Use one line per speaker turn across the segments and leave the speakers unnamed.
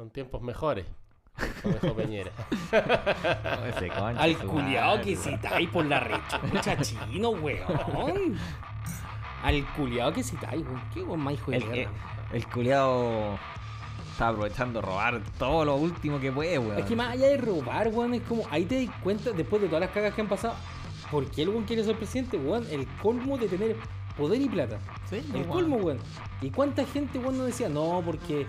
Son tiempos mejores. Como dijo Peñera.
No, ese concha
Al culiao que citáis por la rechucha, chino, weón. Al culiao que citáis, weón. Qué weón más hijo de
El, eh, el culiao está aprovechando de robar todo lo último que puede, weón.
Es que más allá de robar, weón, es como. Ahí te das cuenta, después de todas las cagas que han pasado, ¿por qué el weón quiere ser presidente, weón? El colmo de tener poder y plata.
Sí,
El
weón.
colmo, weón. ¿Y cuánta gente, weón, no decía, no, porque.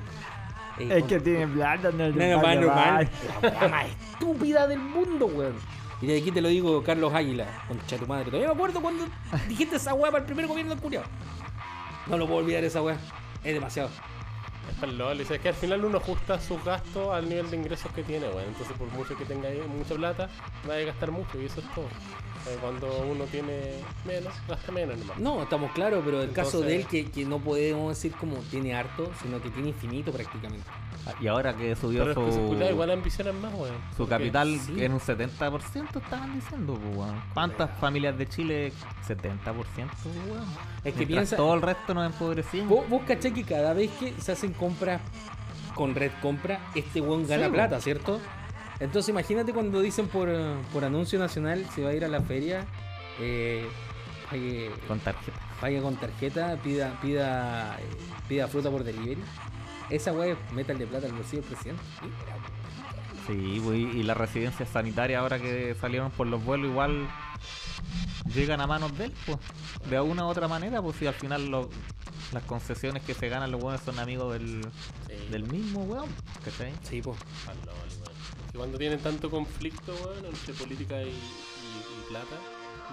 Eh,
Es
con-
que tiene plata, no
más normal. La más estúpida del mundo, weón. Y de aquí te lo digo, Carlos Águila, concha tu madre. Todavía me acuerdo cuando dijiste esa weá para el primer gobierno del culiao. No lo puedo olvidar esa weá. Es demasiado.
Es el LOL. Dice que al final uno ajusta sus gastos al nivel de ingresos que tiene, weón. Entonces, por mucho que tenga mucha plata, va a gastar mucho y eso es todo. Eh, Cuando uno tiene menos, gasta menos nomás.
No, estamos claros, pero el caso de él
Entonces-
que, que no podemos decir como tiene harto, sino que tiene infinito prácticamente.
Y ahora que subió
Pero es que
su,
igual ambicionan más, weón.
su capital
sí.
en un 70% estaban diciendo, pues, weón. ¿Cuántas familias de Chile? 70%, pues, weón.
Es que
Mientras
piensa.
todo el resto nos empobrecimos.
Vos, vos cachai que cada vez que se hacen compras con red compra, este weón gana
Sí, po.
plata, ¿cierto? Entonces imagínate cuando dicen por, por anuncio nacional se va a ir a la feria, eh, pague,
Con tarjeta.
pague con tarjeta, pida, pida, eh, pida fruta por delivery. Esa weá es métale plata al bolsillo del presidente.
Sí, y las residencias sanitarias ahora que salieron por los vuelos igual llegan a manos de él, pues. De alguna u otra manera, pues si al final lo- las concesiones que se ganan los buenos son amigos del,
Sí,
del mismo, weón. ¿Cachai?
Sí, pues.
Que cuando tienen tanto conflicto, weón, entre política y, y- y plata,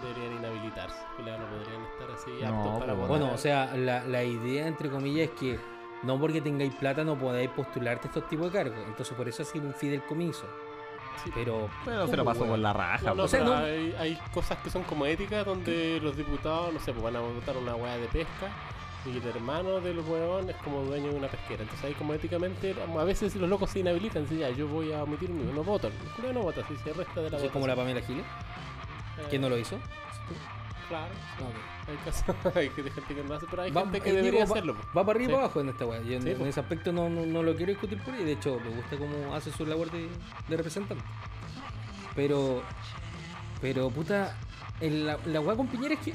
deberían inhabilitarse. No podrían estar así
No,
aptos para votar.
Bueno, o sea, la, la idea, entre comillas, es que no porque tengáis plata no podáis postularte a estos tipos de cargos. Entonces, por eso ha sido un fideicomiso.
Sí,
Pero.
Pero se lo
¿cómo,
pasó por la raja,
No, no,
pues.
sea, no-
Hay, hay cosas que son como éticas donde los diputados, no sé, pues van a votar una weá de pesca y el hermano del weón es como dueño de una pesquera. Entonces ahí como éticamente, a veces los locos se inhabilitan, si ya yo voy a omitir mi no voto. El culiao no vota, si se resta de la
Así como la. Pamela Giles,
Eh,
que no lo hizo.
Claro, hay, casos, hay que- gente que no hace, pero hay
Va-
gente que
digo,
debería
va-
hacerlo.
Va para arriba y
Sí.
para abajo en esta weá. Yo en,
Sí,
en ese aspecto no, no, no lo quiero discutir por ahí. De hecho, me gusta cómo hace su labor de, de representante. Pero, pero puta, el- la, la weá con Piñera es que,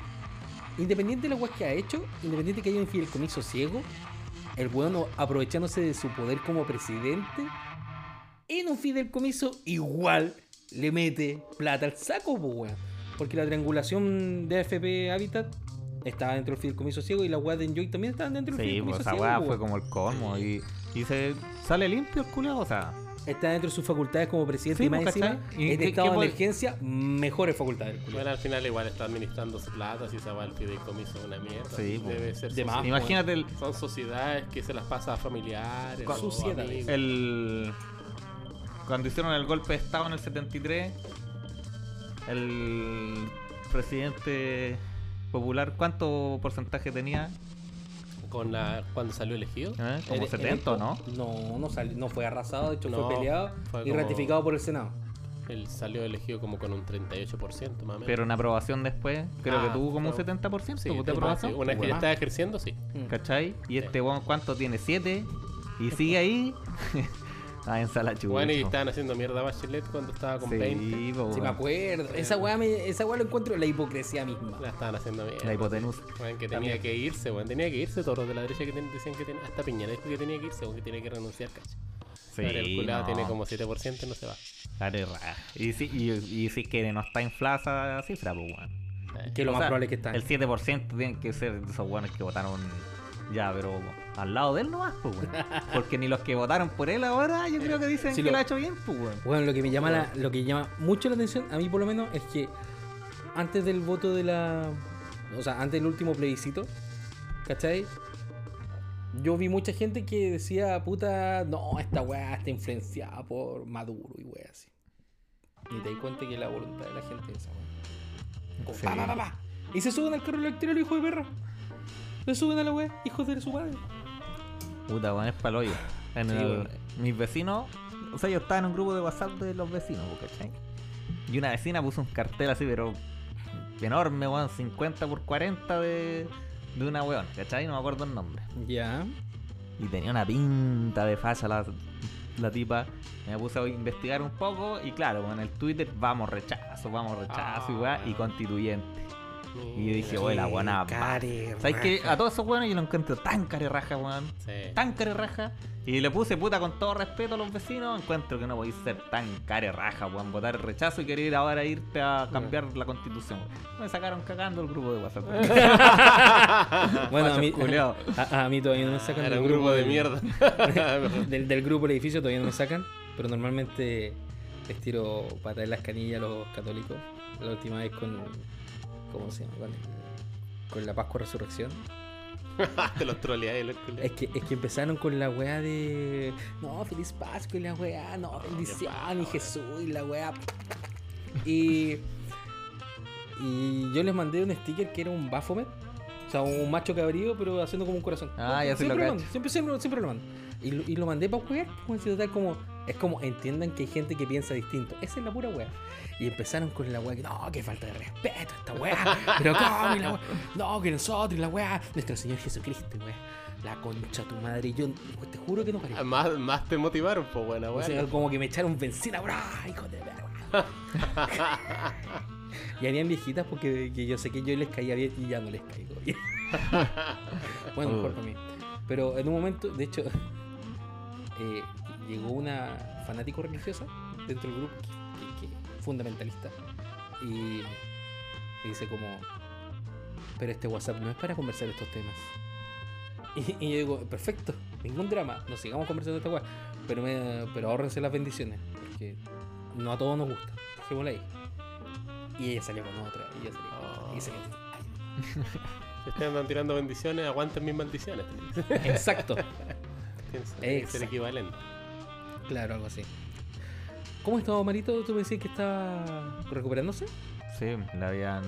independiente de la weá que ha hecho, independiente de que haya un fideicomiso ciego, el weón aprovechándose de su poder como presidente, en un fideicomiso igual le mete plata al saco, pues weón. Porque la triangulación de AFP Habitat estaba dentro del fideicomiso ciego y la weá de Enjoy también estaban dentro del
Sí,
fideicomiso
pues esa
ciego.
weá
pues,
fue
weón.
como el colmo. Y, y se sale limpio el culiao, o sea.
Está dentro de sus facultades como presidente
Sí,
y más
pues,
encima,
¿cachai? ¿Y
en
qué-
estado
qué
de emergencia, mejores facultades. culiao.
Bueno, al final igual está administrando su plata, si se va al fideicomiso una mierda.
Sí, pues.
debe ser
De más,
Imagínate el,
Son sociedades que se las pasa a familiares.
Con-
o
Sociedades.
el cuando hicieron el golpe de estado en el 73 el presidente popular cuánto porcentaje tenía
Con la, cuando salió elegido.
¿Eh? como
Ele-
70 ¿o no
No, no, salió- no fue arrasado, de hecho
No,
fue peleado
fue
y
como-
ratificado por el Senado.
Él salió elegido como con un 38% más o menos.
pero en aprobación después creo
Ah,
que tuvo como un
pero-
70%
sí,
de aprobación
sí, una vez que ya está ejerciendo, sí.
¿cachai? y
Sí.
este cuánto tiene 7 y sigue ahí ah en sala chucha
Bueno, y estaban haciendo mierda a Bachelet cuando estaba con 20.
sí, po,
Sí, me acuerdo. Esa weá, me, esa weá lo encuentro la hipocresía misma.
La estaban haciendo mierda.
la hipotenusa
Weón, que tenía
También.
que irse, weón. Tenía que irse todos los de la derecha que ten- decían que tenía. Hasta Piñera dijo que tenía que irse, weón, que tiene que renunciar, cacho.
sí,
el culado
no.
tiene como 7% y no se va.
Dale, ra. y si y, y si que no está inflada esa cifra pues weón
Eh,
Que lo
O
más
sea,
probable es que está.
El 7% tienen que ser de esos buenos que votaron ya, pero al lado de él nomás, pues, weón. Porque ni los que votaron por él ahora, yo creo que dicen
Sí,
que
lo-
lo ha hecho bien, pues, weón.
Bueno, lo que me llama la- lo que llama mucho la atención, a mí por lo menos, es que antes del voto de la. O sea, antes del último plebiscito, ¿cachai? Yo vi mucha gente que decía, puta, no, esta weá está influenciada por Maduro y weá así. Y te das cuenta que la voluntad de la gente es esa weá.
Sí.
pa, pa, pa, pa. Y se suben al carro eléctrico, hijo de perra. Se suben a la weá, hijos de su madre.
Puta, weón, es pa'l hoyo. En
Sí,
el-
weón.
mis vecinos, o sea, yo estaba en un grupo de WhatsApp de los vecinos, ¿cachai? Y una vecina puso un cartel así, pero enorme, weón, 50 por 40 de, de una weón, ¿cachai? No me acuerdo el nombre.
Ya.
Y tenía una pinta de facha la la tipa, me puse a investigar un poco y claro, en el Twitter vamos rechazo, vamos rechazo y weá, y constituyente. Y yo dije, oye, la buena.
care
¿Sabes que
raja.
A todos esos weones yo lo encuentro tan carerraja, weón.
Sí.
Tan carerraja. Y le puse puta con todo respeto a los vecinos. Encuentro que no podéis ser tan carerraja, weón. Votar rechazo y querer ahora irte a cambiar la constitución. Me sacaron cagando el grupo de WhatsApp.
Bueno, a mí, a, a mí todavía no me sacan
Era
del
un grupo de
del-
mierda.
del, del grupo del edificio todavía no me sacan, pero normalmente les tiro patas en las canillas a los católicos. La última vez con. ¿Cómo se llama? Con, el- con la Pascua Resurrección.
Te los troleáis, los culiados.
Es que, es que empezaron con la weá de. No, feliz Pascua y la weá, no, bendición y Jesús y la weá. Y. Y yo les mandé un sticker que era un Baphomet. O sea, un macho cabrío, pero haciendo como un corazón.
Ah, ya se
siempre
lo
mando, siempre, siempre, siempre lo mando. Y lo, y lo mandé para weá, como si total como. Es como entiendan que hay gente que piensa distinto. Esa es la pura weá. Y empezaron con la weá que no, que falta de respeto esta weá. Pero cómo y la weá. No, que nosotros y la weá. Nuestro Señor Jesucristo, weá. La concha tu madre. Y yo te juro que no paré.
Más, más te motivaron, pues buena,
O sea, como que me echaron benzina, bro, hijo de perra. y habían viejitas porque que yo sé que yo les caía bien y ya no les caigo bien. bueno, mejor para mí. Pero en un momento, de hecho, eh, llegó una fanático religiosa dentro del grupo, que, que- que- fundamentalista, y dice como, pero este WhatsApp no es para conversar estos temas. Y, y yo digo, perfecto, ningún drama, nos sigamos conversando esta weá, pero, me, pero ahórrense las bendiciones, porque no a todos nos gusta, dejémosla ahí. Y ella salió con otra, y ella salió con otra, y se
andan tirando bendiciones, aguanten mis maldiciones.
Exacto,
ser
Exacto.
equivalente.
Claro, algo así. ¿Cómo está Marito? ¿Tú me decías que está recuperándose?
Sí, le habían.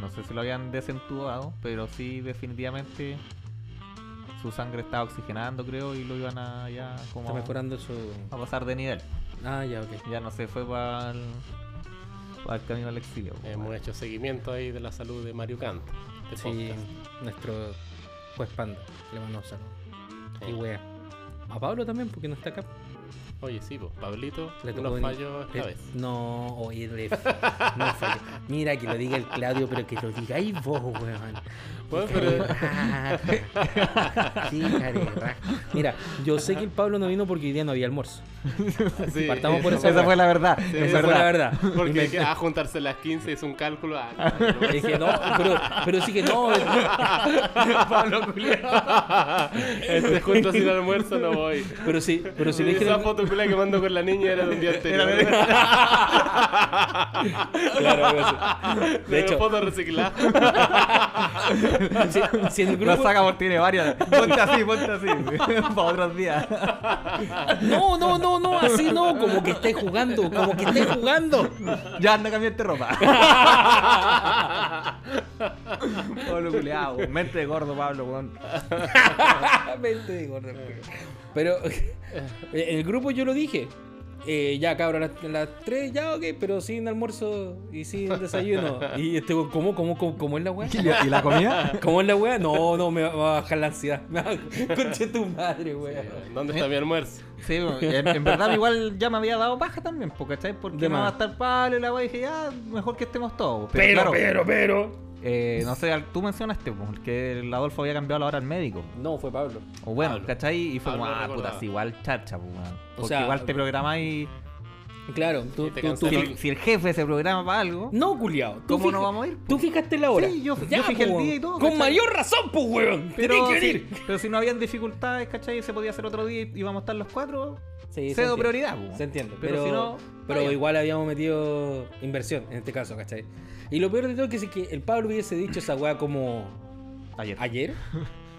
No sé si lo habían desentubado, pero sí, definitivamente. Su sangre estaba oxigenando, creo, y lo iban a ya como
Está mejorando su...
a pasar de nivel.
Ah, ya, ok.
Ya no se fue para el, el camino al exilio. po,
Hemos hecho seguimiento ahí de la salud de Mario Canto. de
Sí,
podcast.
nuestro juez panda, le mandamos un saludo. Y wea. A Pablo también, porque no está acá.
Oye, sí, pues Pablito
Le
no
tocó
falló esta
le-
vez.
No, oye, le- no falló. Mira, que lo diga el Claudio, pero que lo digáis vos, weón.
Bueno,
Qué
pero-
carerraja. Mira, yo sé que el Pablo no vino porque hoy día no había almuerzo.
Sí,
Partamos por
eso
esa
Esa fue la verdad.
Sí,
es
Esa fue la verdad.
Porque
me-
que, a juntarse las 15 es un cálculo. Ah, no, no,
Y dije, no, pero, pero sí que no.
Pablo Julián.
Este junto sin almuerzo no voy.
Pero sí, pero si le dije.
Esa foto culia que mando con la niña era de un día anterior.
Claro. De hecho,
foto reciclada.
si, si en el
La
grupo.
saga por tiene varias. Ponte así, ponte así. Para otros días.
No, no, no, no, así no, como que esté jugando, como que esté jugando.
Ya anda a cambiarte ropa. Pablo Julián, mente de gordo, Pablo, weón.
Mente de gordo. Pero en el grupo yo lo dije. Eh, ya cabrón, a las, las 3 ya ok, pero sin almuerzo y sin desayuno. Y este weón, ¿cómo, cómo, cómo, cómo es la weá?
¿Y la comida?
¿Cómo es la weá? No, no, me va me va a bajar la ansiedad. Me va- Conche tu madre, weá.
¿Dónde está mi almuerzo?
Sí, en, en verdad igual ya me había dado paja también, po, ¿cachai? Porque no va a estar Pablo y la weá dije, ya, mejor que estemos todos. Pero,
Pero,
claro,
pero, pero.
Eh, no sé, tú mencionaste po, que el Adolfo había cambiado la hora al médico.
No, fue Pablo.
O bueno,
Pablo.
¿cachai? Y fue
Pablo
como, ah,
recordaba.
puta, sí, igual charcha, pues, weón. Porque
sea,
igual te programáis.
Claro, tú,
Y te
tú, tú-
Si el, si el jefe se programa para algo,
No, culiao.
¿cómo no vamos a ir?
Tú fijaste la hora.
Sí, yo- yo fijé el
pues,
día y todo,
Con
¿cachai?
mayor razón, pues, weón.
Pero, si, pero si no habían dificultades, ¿cachai? Se podía hacer otro día y íbamos a estar los cuatro.
Sí, se
cedo
entiende.
prioridad, po.
Se entiende.
Pero
Pero,
si no,
pero
vaya.
igual habíamos metido inversión en este caso, ¿cachai? Y lo peor de todo es que si que el Pablo hubiese dicho esa weá como
Ayer.
ayer,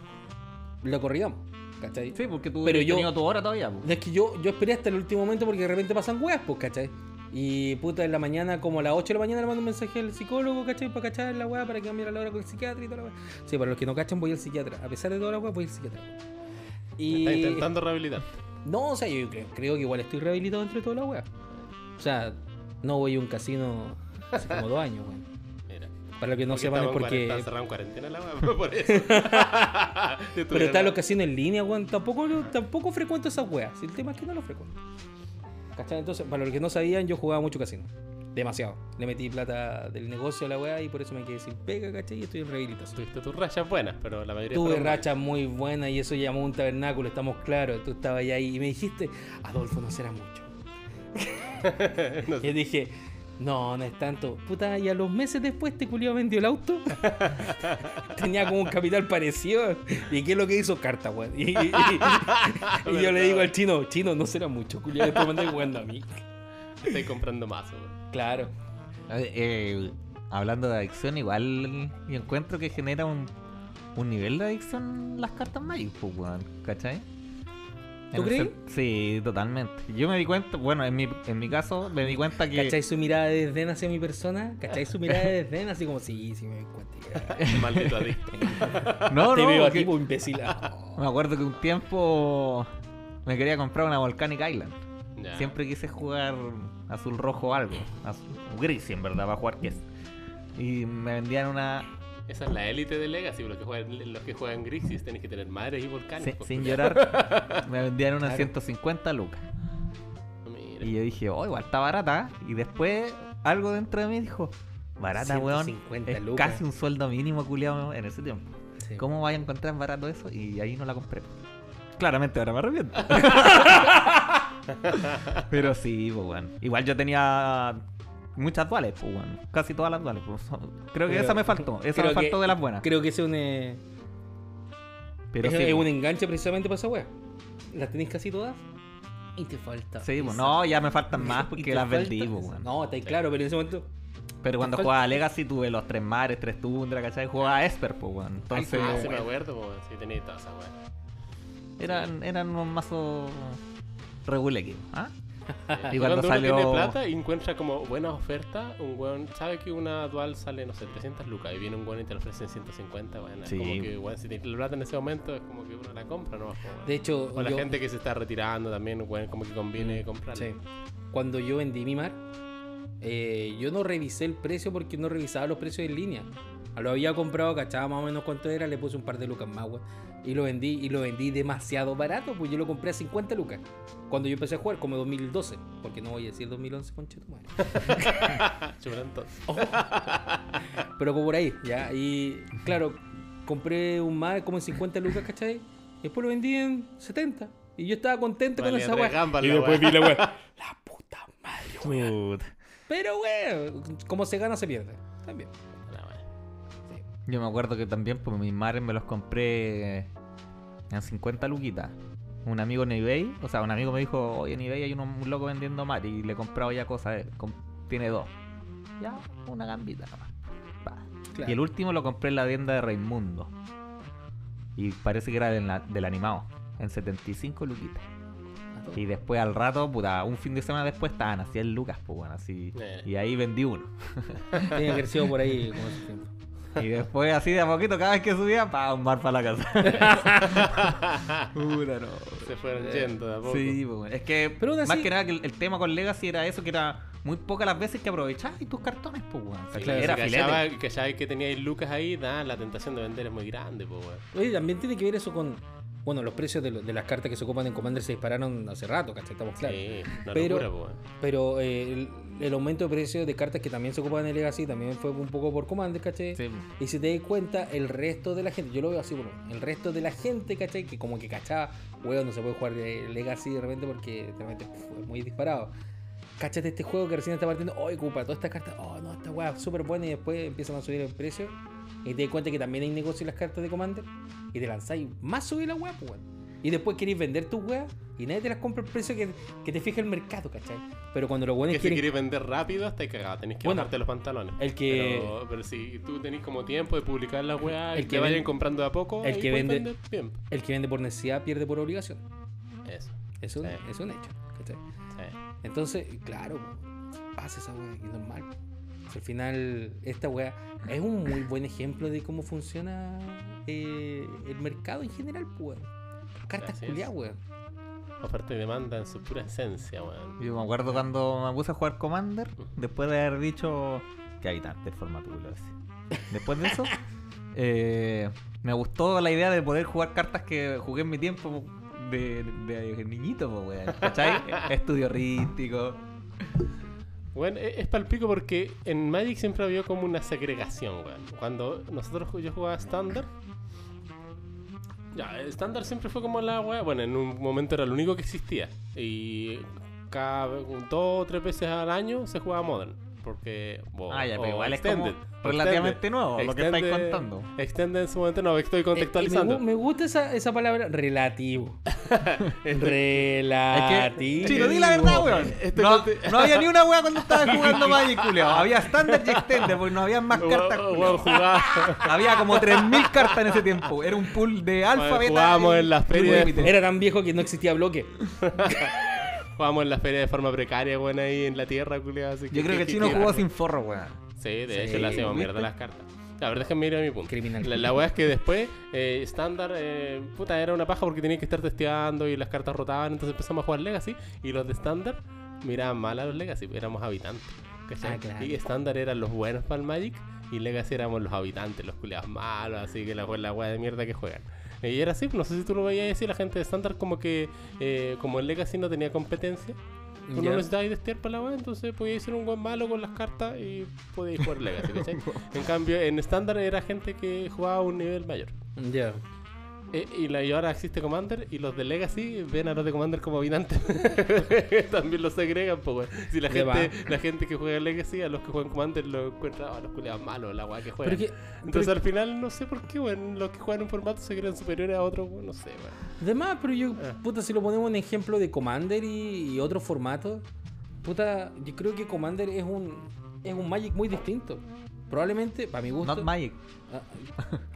lo corríamos, ¿cachai?
Sí, porque tú
Pero yo-
tenido tu hora todavía, po.
Es que yo, yo esperé hasta el último momento porque de repente pasan weas, pues, ¿cachai? Y puta, en la mañana, como a las 8 de la mañana, le mando un mensaje al psicólogo, ¿cachai? Para cachar la wea, para que cambiara la hora con el psiquiatra y toda la wea. Sí, para los que no cachan, voy al psiquiatra. A pesar de toda la wea, voy al psiquiatra. Y...
Está intentando rehabilitar.
No, o sea, yo creo, creo que igual estoy rehabilitado entre toda la wea. O sea, no voy a un casino hace como dos años, weón.
Mira.
Para los que no
Porque
sepan es porque.
cerrado en cuarentena la weá, por eso.
Pero está los casinos en línea, weón. Tampoco, tampoco frecuento esas weas. El tema es que no lo frecuento. ¿Cachai? Entonces, para los que no sabían, yo jugaba mucho casino. Demasiado. Le metí plata del negocio a la wea y por eso me quedé sin pega, ¿cachai? Y estoy en rehabilitación.
Tuviste tus rachas buenas, pero la mayoría
Tuve rachas muy buenas y eso llamó un tabernáculo, estamos claros. Tú estabas ahí y me dijiste, Adolfo, no será mucho.
No sé.
Y dije, no, no es tanto. Puta, y a los meses después te culió vendió el auto. Tenía como un capital parecido. ¿Y qué es lo que hizo? Carta, weón. Y, y- y- y yo le digo al chino, chino, no será mucho, culiao. Después me andas jugando a mí.
Estoy comprando más, weón.
Claro.
Eh, hablando de adicción, igual yo encuentro que genera un, un nivel de adicción las cartas Magic, pues, weón, ¿cachai?
¿Tú crees?
Sí, totalmente. Yo me di cuenta, bueno, en mi, en mi caso, me di cuenta que.
¿Cachai su mirada de desdén hacia mi persona? ¿Cachai su mirada de desdén? Así como, sí, sí, me doy cuenta.
Maldito adicto.
No,
Te
no,
veo a
porque
ti, pues, imbécil.
me acuerdo que un tiempo me quería comprar una Volcanic Island.
Ya.
Siempre quise jugar azul rojo o algo. Azul, gris, en verdad, para jugar que es. Y me vendían una.
Esa es la élite de Legacy, los que juegan, los que juegan Grixis tenés que tener madres y volcanes.
sin, llorar, me vendían una
Claro.
150 lucas.
Mira.
Y yo dije, oh, igual está barata. Y después algo dentro de mí dijo, barata, weón.
150
Es
lucas.
casi un sueldo mínimo, culiado, en ese tiempo.
Sí.
¿Cómo vaya a encontrar barato eso? Y ahí no la compré. Claramente ahora me arrepiento. Pero sí, pues, weón. Igual yo tenía muchas duales, pues, weón. Casi todas las duales. pues. Creo que
Pero-
esa me faltó. Esa me faltó
que-
de las buenas.
Creo que ese es un, eh,
Pero
es,
sí,
es
pues.
un enganche precisamente para esa wea. Las tenéis casi todas y te falta.
Sí, pues, no, ya me faltan más porque las vendí, pues, weón.
No, está ahí claro, pero en ese momento.
Pero cuando jugaba a Legacy tuve los tres mares, tres tundra, ¿cachai? Jugaba a Esper, pues, weón. Entonces,
Ah, sí me acuerdo, pues, sí tenía toda esa weá.
eran, eran unos mazos regulequis, ¿ah?
Y cuando,
cuando
uno
salió-
tiene plata y encuentra como buenas ofertas, un weón sabe que una dual sale, no sé, 300 lucas y viene un weón y te lo ofrecen 150, bueno, es
Sí.
como que weón, si tienes la plata en ese momento es como que uno la compra, ¿no?
De hecho,
o la
yo-
gente que se está retirando también, weón, como que conviene comprarla.
Sí. Cuando yo vendí mi mar, eh, yo no revisé el precio porque no revisaba los precios en línea. Lo había comprado, cachaba más o menos cuánto era, le puse un par de lucas más, weón. Y lo vendí, y lo vendí demasiado barato, pues yo lo compré a 50 lucas. Cuando yo empecé a jugar, como 2012. Porque no voy a decir 2011, conche tu madre. Pero como por ahí, ya. Y claro, compré un mar como en 50 lucas, ¿cachai? Y después lo vendí en 70. Y yo estaba contento con
Valía
esa weá. Y después
weá.
vi la weá. La puta madre.
Puta.
Pero, weón, como se gana, se pierde. También.
Yo me acuerdo que también pues mis mares me los compré en 50 luquitas. Un amigo en eBay, o sea, un amigo me dijo, oye, en eBay hay uno, un loco vendiendo mar y le he comprado ya cosas, eh, tiene dos. Ya, una gambita nomás.
Claro.
Y el último lo compré en la tienda de Raimundo. Y parece que era del, animado, en 75 luquitas. Y después al rato, puta, un fin de semana después estaban así en lucas, pues bueno, así.
Eh.
Y ahí vendí uno.
Tiene sido por ahí como ese tiempo.
Y después así de a poquito, cada vez que subía, pa, un bar para la casa. Puta, no.
Se fueron yendo de a poco.
Sí, pues, es que
Pero
más
así-
que nada que el, el tema con Legacy era eso, que era muy pocas las veces que aprovechabas y tus cartones, pues, weón.
Sí,
que era
si
filete.
cachaba- cachaba que teníais lucas ahí, da, la tentación de vender es muy grande, pues, weón.
Oye, también tiene que ver eso con. Bueno, los precios de, lo- de las cartas que se ocupan en Commander se dispararon hace rato, ¿cachai? Estamos claros.
Sí, una
Pero-
locura, pues.
Pero eh, el, el aumento de precio de cartas que también se ocupan en el Legacy también fue un poco por Commander, ¿cachai?
Sí.
Y si te das cuenta, el resto de la gente, yo lo veo así, bueno, el resto de la gente, ¿cachai? Que como que cachaba, weón, no se puede jugar Legacy de repente porque de repente es muy disparado. Cáchate este juego que recién está partiendo, oh, ocupa todas estas cartas, oh, no, esta weá súper buena y después empiezan a subir el precio. Y te das cuenta que también hay negocio en las cartas de Commander y te lanzáis más subir la weá, pues, weón. Y después queréis vender tus weas y nadie te las compra el precio que, que te fija el mercado, ¿cachai? Pero cuando los
Que
buenos
si
quieren.
queréis vender rápido, estáis cagados. Tenéis que
Bueno,
bajarte los pantalones.
el que-
Pero, pero si tú tenés como tiempo de publicar las weas
El
y
que
que vayan comprando de a poco,
el que vende-
vender bien.
El que vende por necesidad pierde por obligación.
Eso.
Es un,
Sí.
es un hecho, ¿cachai?
Sí.
Entonces, claro, pasa esa weá, y normal. Si al final, esta weá es un muy buen ejemplo de cómo funciona eh, el mercado en general, pues. weón. Cartas
es.
culiadas, weón.
Oferta y demanda en su pura esencia, weón.
Yo me acuerdo cuando me puse a jugar Commander, después de haber dicho, Qué habitante el formato ese. Después de eso, eh, me gustó la idea de poder jugar cartas que jugué en mi tiempo de, de niñito, weón. ¿Cachai? Estudio rístico.
Bueno, e- es palpico porque en Magic siempre había como una segregación, weón. Cuando nosotros yo jugaba estándar. Ya, estándar siempre fue como la weá. Bueno, en un momento era lo único que existía. Y cada dos o tres veces al año se jugaba Modern. Porque. o-
Ah, ya, pero igual es como
Extended,
relativamente nuevo lo que estáis
Extended-
contando.
Extended en su momento no, estoy
Eh, me,
contextualizando.
me gusta esa, esa palabra relativo.
Es
relativo.
que, di la verdad, weón.
Este
No, no había ni una weá cuando estabas jugando Magic, culiao. Había Standard y Extended, porque no había más cartas.
Jugaba-
Había como 3.000 cartas en ese tiempo. Era un pool de alfa, beta.
jugábamos
y-
en las ferias.
Era tan viejo que no existía bloque.
Jugábamos en la feria de forma precaria, weón, ahí en la tierra, culiado. así
Yo creo que el chino jugó sin forro, weón.
Sí, de
Sí,
hecho le
¿viste?
mierda las cartas. A ver, déjenme ir a mi punto.
Criminal.
La, la weá es que después, eh, estándar, eh, puta, era una paja porque tenía que estar testeando y las cartas rotaban, entonces empezamos a jugar Legacy y los de estándar miraban mal a los Legacy, éramos habitantes.
Ah, claro.
Y estándar eran los buenos para el Magic y Legacy éramos los habitantes, los culiados malos, así que la, la weá de mierda que juegan. Y era así, no sé si tú lo veías así, la gente de estándar como que, eh, como el Legacy no tenía competencia, Tú
Ya.
no necesitabas testear para la weá, entonces podías ser un buen malo con las cartas y podías jugar Legacy, ¿cachai? En cambio, en estándar era gente que jugaba a un nivel mayor.
Ya.
Eh, y, la, y ahora existe Commander y los de Legacy ven a los de Commander como habitantes. También los segregan, pues. Si la gente, la gente que juega Legacy, a los que juegan Commander lo encuentra a los culiados malos, la weá que juegan. Entonces al final no sé por qué, weón, los que juegan un formato se creen superiores a otros, no sé, weón.
Además, pero yo,
Ah.
puta, si lo ponemos en ejemplo de Commander y, y otros formatos, puta, yo creo que Commander es un, es un Magic muy distinto. Probablemente, para mi gusto,
Not Magic.
ah,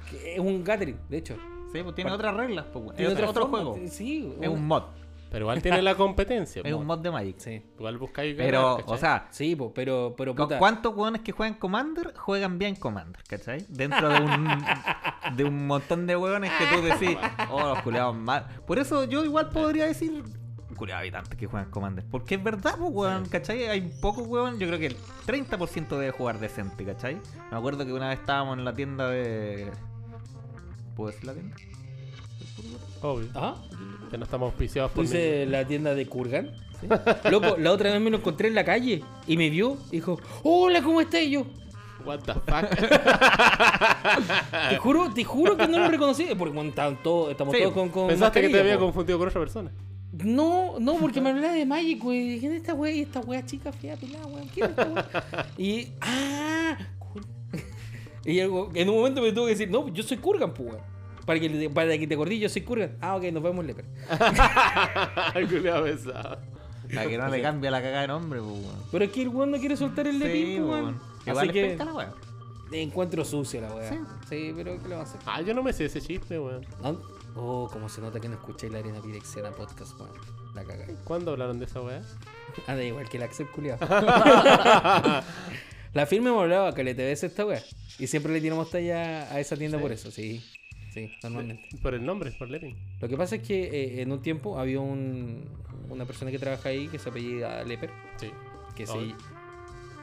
que es un Gathering, de hecho.
Sí, pues tiene otras reglas, pues, weón.
Tiene
Es otro
forma,
juego.
Sí,
Es un mod.
Pero igual tiene la competencia.
Es un mod de Magic.
Sí,
Igual buscáis
Pero,
ganar,
o sea,
sí po, pero, pero
¿cu-
puta,
¿cuántos hueones que juegan Commander juegan bien Commander? ¿Cachai? Dentro de un, de un montón de hueones que tú decís, oh, los culiados mal. Por eso yo igual podría decir, culiados habitantes que juegan Commander. Porque es verdad, pues, weón, ¿cachai? Hay pocos hueón, yo creo que el 30% debe jugar decente, ¿cachai? Me acuerdo que una vez estábamos en la tienda de. ¿Puedo decir la tienda?
Obvio.
¿Ah?
Que no estamos auspiciados
¿Tú
por mí.
dices la tienda de Kurgan? Loco, la otra vez me lo encontré en la calle y me vio y dijo, hola, ¿cómo estás? Y yo,
What the fuck.
te juro, te juro que no lo reconocí, porque bueno, todos, estamos
Sí,
todos con, con
Pensaste que te había
po.
confundido con otra persona.
No, no, porque me hablaba de Magic, güey. ¿Quién es esta güey? Esta wea chica, fea, pelada, güey. ¿Quién es esta güey? Y. ¡Ah! Y en un momento me tuvo que decir, no, yo soy Kurgan, pues. Para que, para que te acordé, yo soy Kurgan. Ah, ok, nos vemos,
pesado.
Para que no le cambie la cagada de nombre, pues, weón.
Pero es que el weón no quiere soltar el
Sí,
Lepin, pues,
weón. Igual
Así que
la weá.
encuentro sucio la weá.
Sí.
Sí. pero ¿qué le vamos a hacer?
Ah, yo no me sé ese chiste, weón.
¿No? Oh, como se nota que no escuché la arena Pirexena podcast, weón. La caga.
¿Cuándo hablaron de esa weá?
Ah, da igual que el Axel culiado. La firma hemos hablado que le te ves esta wea. Y siempre le tiramos talla a esa tienda
Sí.
por eso, sí. Sí, normalmente.
Por el nombre, por Lepin.
Lo que pasa es que eh, en un tiempo había un, una persona que trabaja ahí que se apellida Leper,
Sí.
que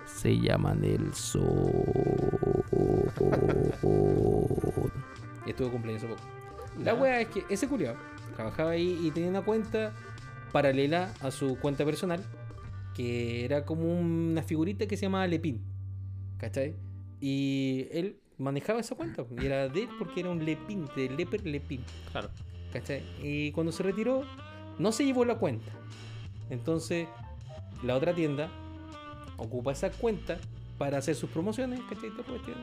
se, llama Nelson. y estuvo de cumpleaños hace poco. La wea es que ese culiado trabajaba ahí y tenía una cuenta paralela a su cuenta personal que era como una figurita que se llamaba Lepin. ¿Cachai? Y él manejaba esa cuenta y era de él porque era un Lepin, de Leper Lepin.
Claro.
¿Cachai? Y cuando se retiró, no se llevó la cuenta. Entonces, la otra tienda ocupa esa cuenta para hacer sus promociones, ¿cachai?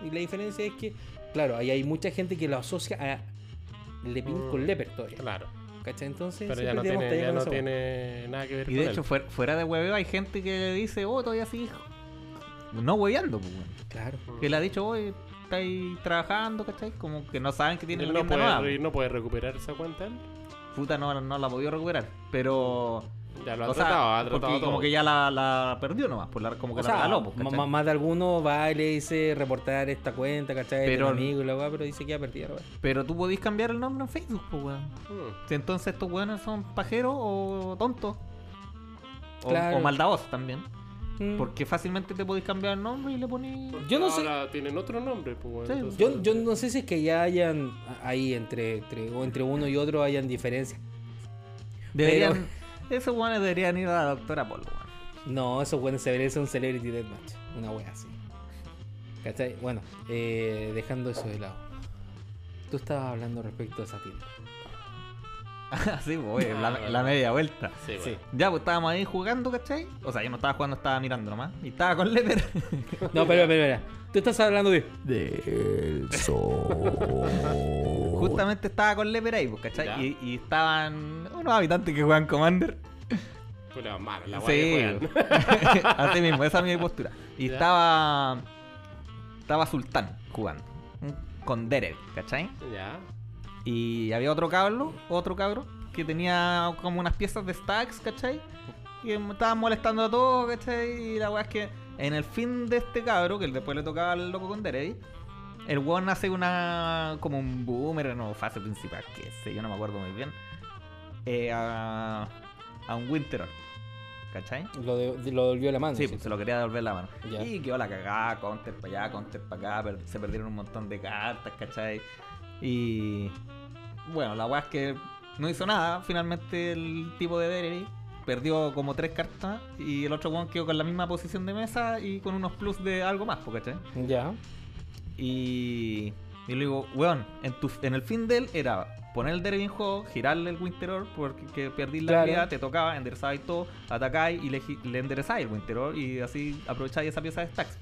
Y la diferencia es que, claro, ahí hay mucha gente que lo asocia a Lepin
Mm.
con Leper todavía.
Claro.
¿Cachai? Entonces,
Pero ya no tiene, ya no tiene nada que ver
Y
con
de
él.
hecho, fuera, fuera de hueveo, hay gente que dice, oh, todavía sí. No hueveando, pues, weón.
Claro.
Que le ha dicho, hoy estáis trabajando, ¿cachai? Como que no saben que tiene la
no
tienda
puede,
nueva.
y no puede recuperar esa cuenta él.
Puta, no, no la ha podido recuperar. Pero.
Ya lo ha
o sea,
tratado, ha
porque
todo.
como que ya la, la perdió nomás, pues la- como que
O
la
sea,
regaló, pues,
ma-
¿cachai?
ma- más de alguno va y le dice reportar esta cuenta, ¿cachai?
Pero-
Pero, amigo y la weá, pero dice que ya perdida la weá.
Pero tú podís cambiar el nombre en Facebook, pues, weón.
Mm.
Si entonces estos weones son pajeros o tontos. O,
Claro.
o maldadosos también.
Mm.
Porque fácilmente te podéis cambiar el nombre y le ponís.
Yo no sé-
Ahora tienen otro nombre, pues, bueno,
Sí,
entonces-
Yo, yo no sé si es que ya hayan ahí entre, entre, o entre uno y otro hayan diferencias.
Deberían. Esos buenos deberían ir a la doctora Polo.
No, esos buenos se merecen un Celebrity Deathmatch. Una wea así. ¿Cachai? Bueno, eh, dejando eso de lado. Tú estabas hablando respecto a esa tienda.
Así, pues,
Ah,
la, media vuelta.
Sí,
Sí.
bueno.
Ya, pues estábamos ahí jugando, ¿cachai? O sea, yo no estaba jugando, estaba mirando nomás. Y estaba con Leper.
No, pero, pero, pero. Tú estás hablando de.
Del sol. Justamente estaba con Leper ahí, pues, ¿cachai? Y, y estaban unos habitantes que juegan Commander.
Pura mala, la
sí, así mismo, esa es mi postura. Y
Ya.
estaba. Estaba Sultán jugando. Con Derek, ¿cachai?
Ya.
Y había otro cabro, otro cabro, que tenía como unas piezas de stacks, ¿cachai? Y estaban molestando a todos, ¿cachai? Y la weá es que en el fin de este cabro, que después le tocaba al loco con Derek, el weón hace una. como un boomer, no, fase principal, que sé, yo no me acuerdo muy bien. eh, a, a un Winteror, ¿cachai?
Lo, de- lo volvió a la mano.
Sí, pues se lo quería devolver la mano. Y quedó la cagada, counter para allá, counter para acá, se perdieron un montón de cartas, ¿cachai? Y bueno, la weá es que no hizo nada. Finalmente el tipo de Derry perdió como tres cartas y el otro weón quedó con la misma posición de mesa y con unos plus de algo más, ¿cachai?
Ya.
Y, y le digo, weón, en, tu, en el fin de él era poner el Derby en juego, girarle el Winteror porque que perdí la
Claro.
habilidad, te tocaba, enderezabais todo, atacáis y le, le enderezáis el Winteror y así aprovecháis esa pieza de stacks.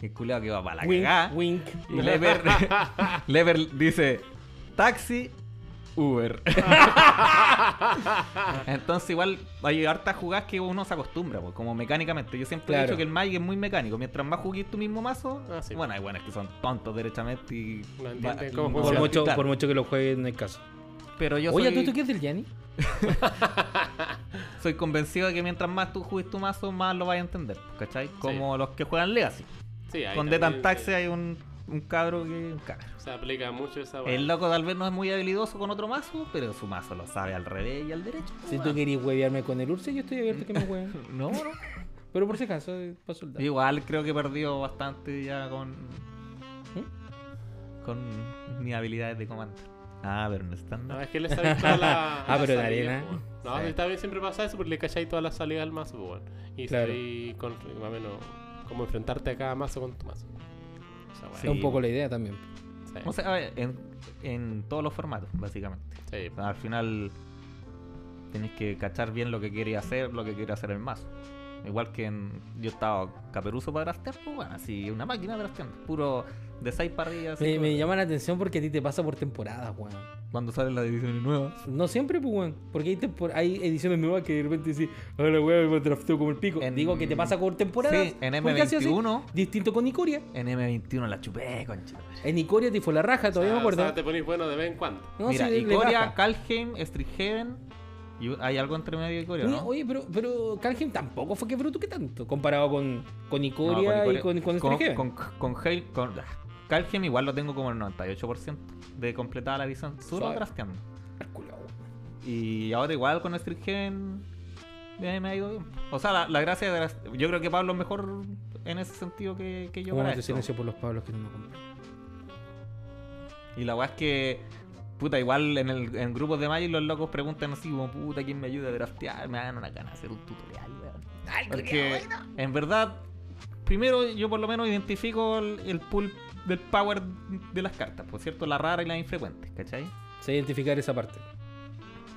Y el culiao que va para la
Wink,
cagada.
wink.
Y Lever, Lever dice, taxi, Uber. Entonces igual hay hartas jugadas que uno se acostumbra, pues, como mecánicamente. Yo siempre he
Claro.
dicho que el Magic es muy mecánico. Mientras más juguís tu mismo mazo,
Ah, sí.
bueno, hay buenos que son tontos derechamente y...
No entienden
va-
cómo
y-
Por
funciona.
mucho,
claro.
por mucho que lo jueguen en el caso.
Pero yo
Oye,
soy,
¿tú esto qué es del Yanni?
soy convencido de que mientras más tú jugues tu mazo, más lo vas a entender, ¿cachai? Como los que juegan Legacy.
Sí, ahí
Con
también
Detan Taxi hay un, un cabro que... Un cabro.
se aplica mucho esa.
El loco tal vez no es muy habilidoso con otro mazo, pero su mazo lo sabe al revés y al derecho.
Si tú querías huevearme con el Urse, yo estoy abierto a que me hueven.
No, no.
Pero por si acaso, eh, para soldar.
Igual creo que he perdido bastante ya con. Con mis habilidades de comando. Ah, pero no están.
No, es que le sabéis todas las.
Ah, pero
salidas,
arena.
No,
Sí.
está bien, siempre pasa eso porque le cacháis todas las salidas al mazo, po, weón. Y
Claro.
sabéis con, más o menos cómo enfrentarte a cada mazo con tu mazo. Esa wea.
Es
Sí.
un poco la idea también.
Sí,
O sea, a ver, en, en todos los formatos, básicamente.
sí,
al final tenéis que cachar bien lo que quiere hacer, lo que quiere hacer el mazo. Igual que en, yo estaba caperuzo para draftear, pues bueno, así una máquina drafteando. Puro de 6 para arriba.
Me, llama la atención porque a ti te pasa por temporadas, weón.
Cuando salen las ediciones nuevas.
No siempre, pues, weón. Porque hay, tempor- hay ediciones nuevas que de repente decís, ahora weón, me drafteo como el pico.
En-
Digo que te pasa por temporadas.
Sí, en
porque así, así.
M21.
Distinto con Icoria.
En M21 la chupé, concha.
En Icoria te fue la raja,
O
todavía
sea,
me acuerdo.
o sea, te ponís bueno de vez en cuando.
No,
Mira,
sí,
Icoria,
baja.
Kalheim, Strixhaven. Y hay algo entre medio de Icoria,
Oye,
¿no?
oye, pero, pero Kalheim tampoco fue que bruto que tanto. Comparado con, con
No,
Icoria y con, con,
con, con, con, Hail- con- Kalheim igual lo tengo como el 98% de completada la edición solo
Suave. weón.
Y ahora igual con Strixhaven eh, me ha ido bien. O sea, la, la gracia de las- Yo creo que Pablo es mejor en ese sentido que, que yo para esto.
silencio por los Pablos que no me compran.
Y la weá es que, puta, igual en el en grupos de Magic los locos preguntan así como, puta, ¿quién me ayuda a draftear? Me dan una gana de hacer un tutorial, weón. Porque, en verdad, primero yo por lo menos identifico el, el pool del power de las cartas, por cierto, la rara y la infrecuente, ¿cachai?
Sé identificar esa parte.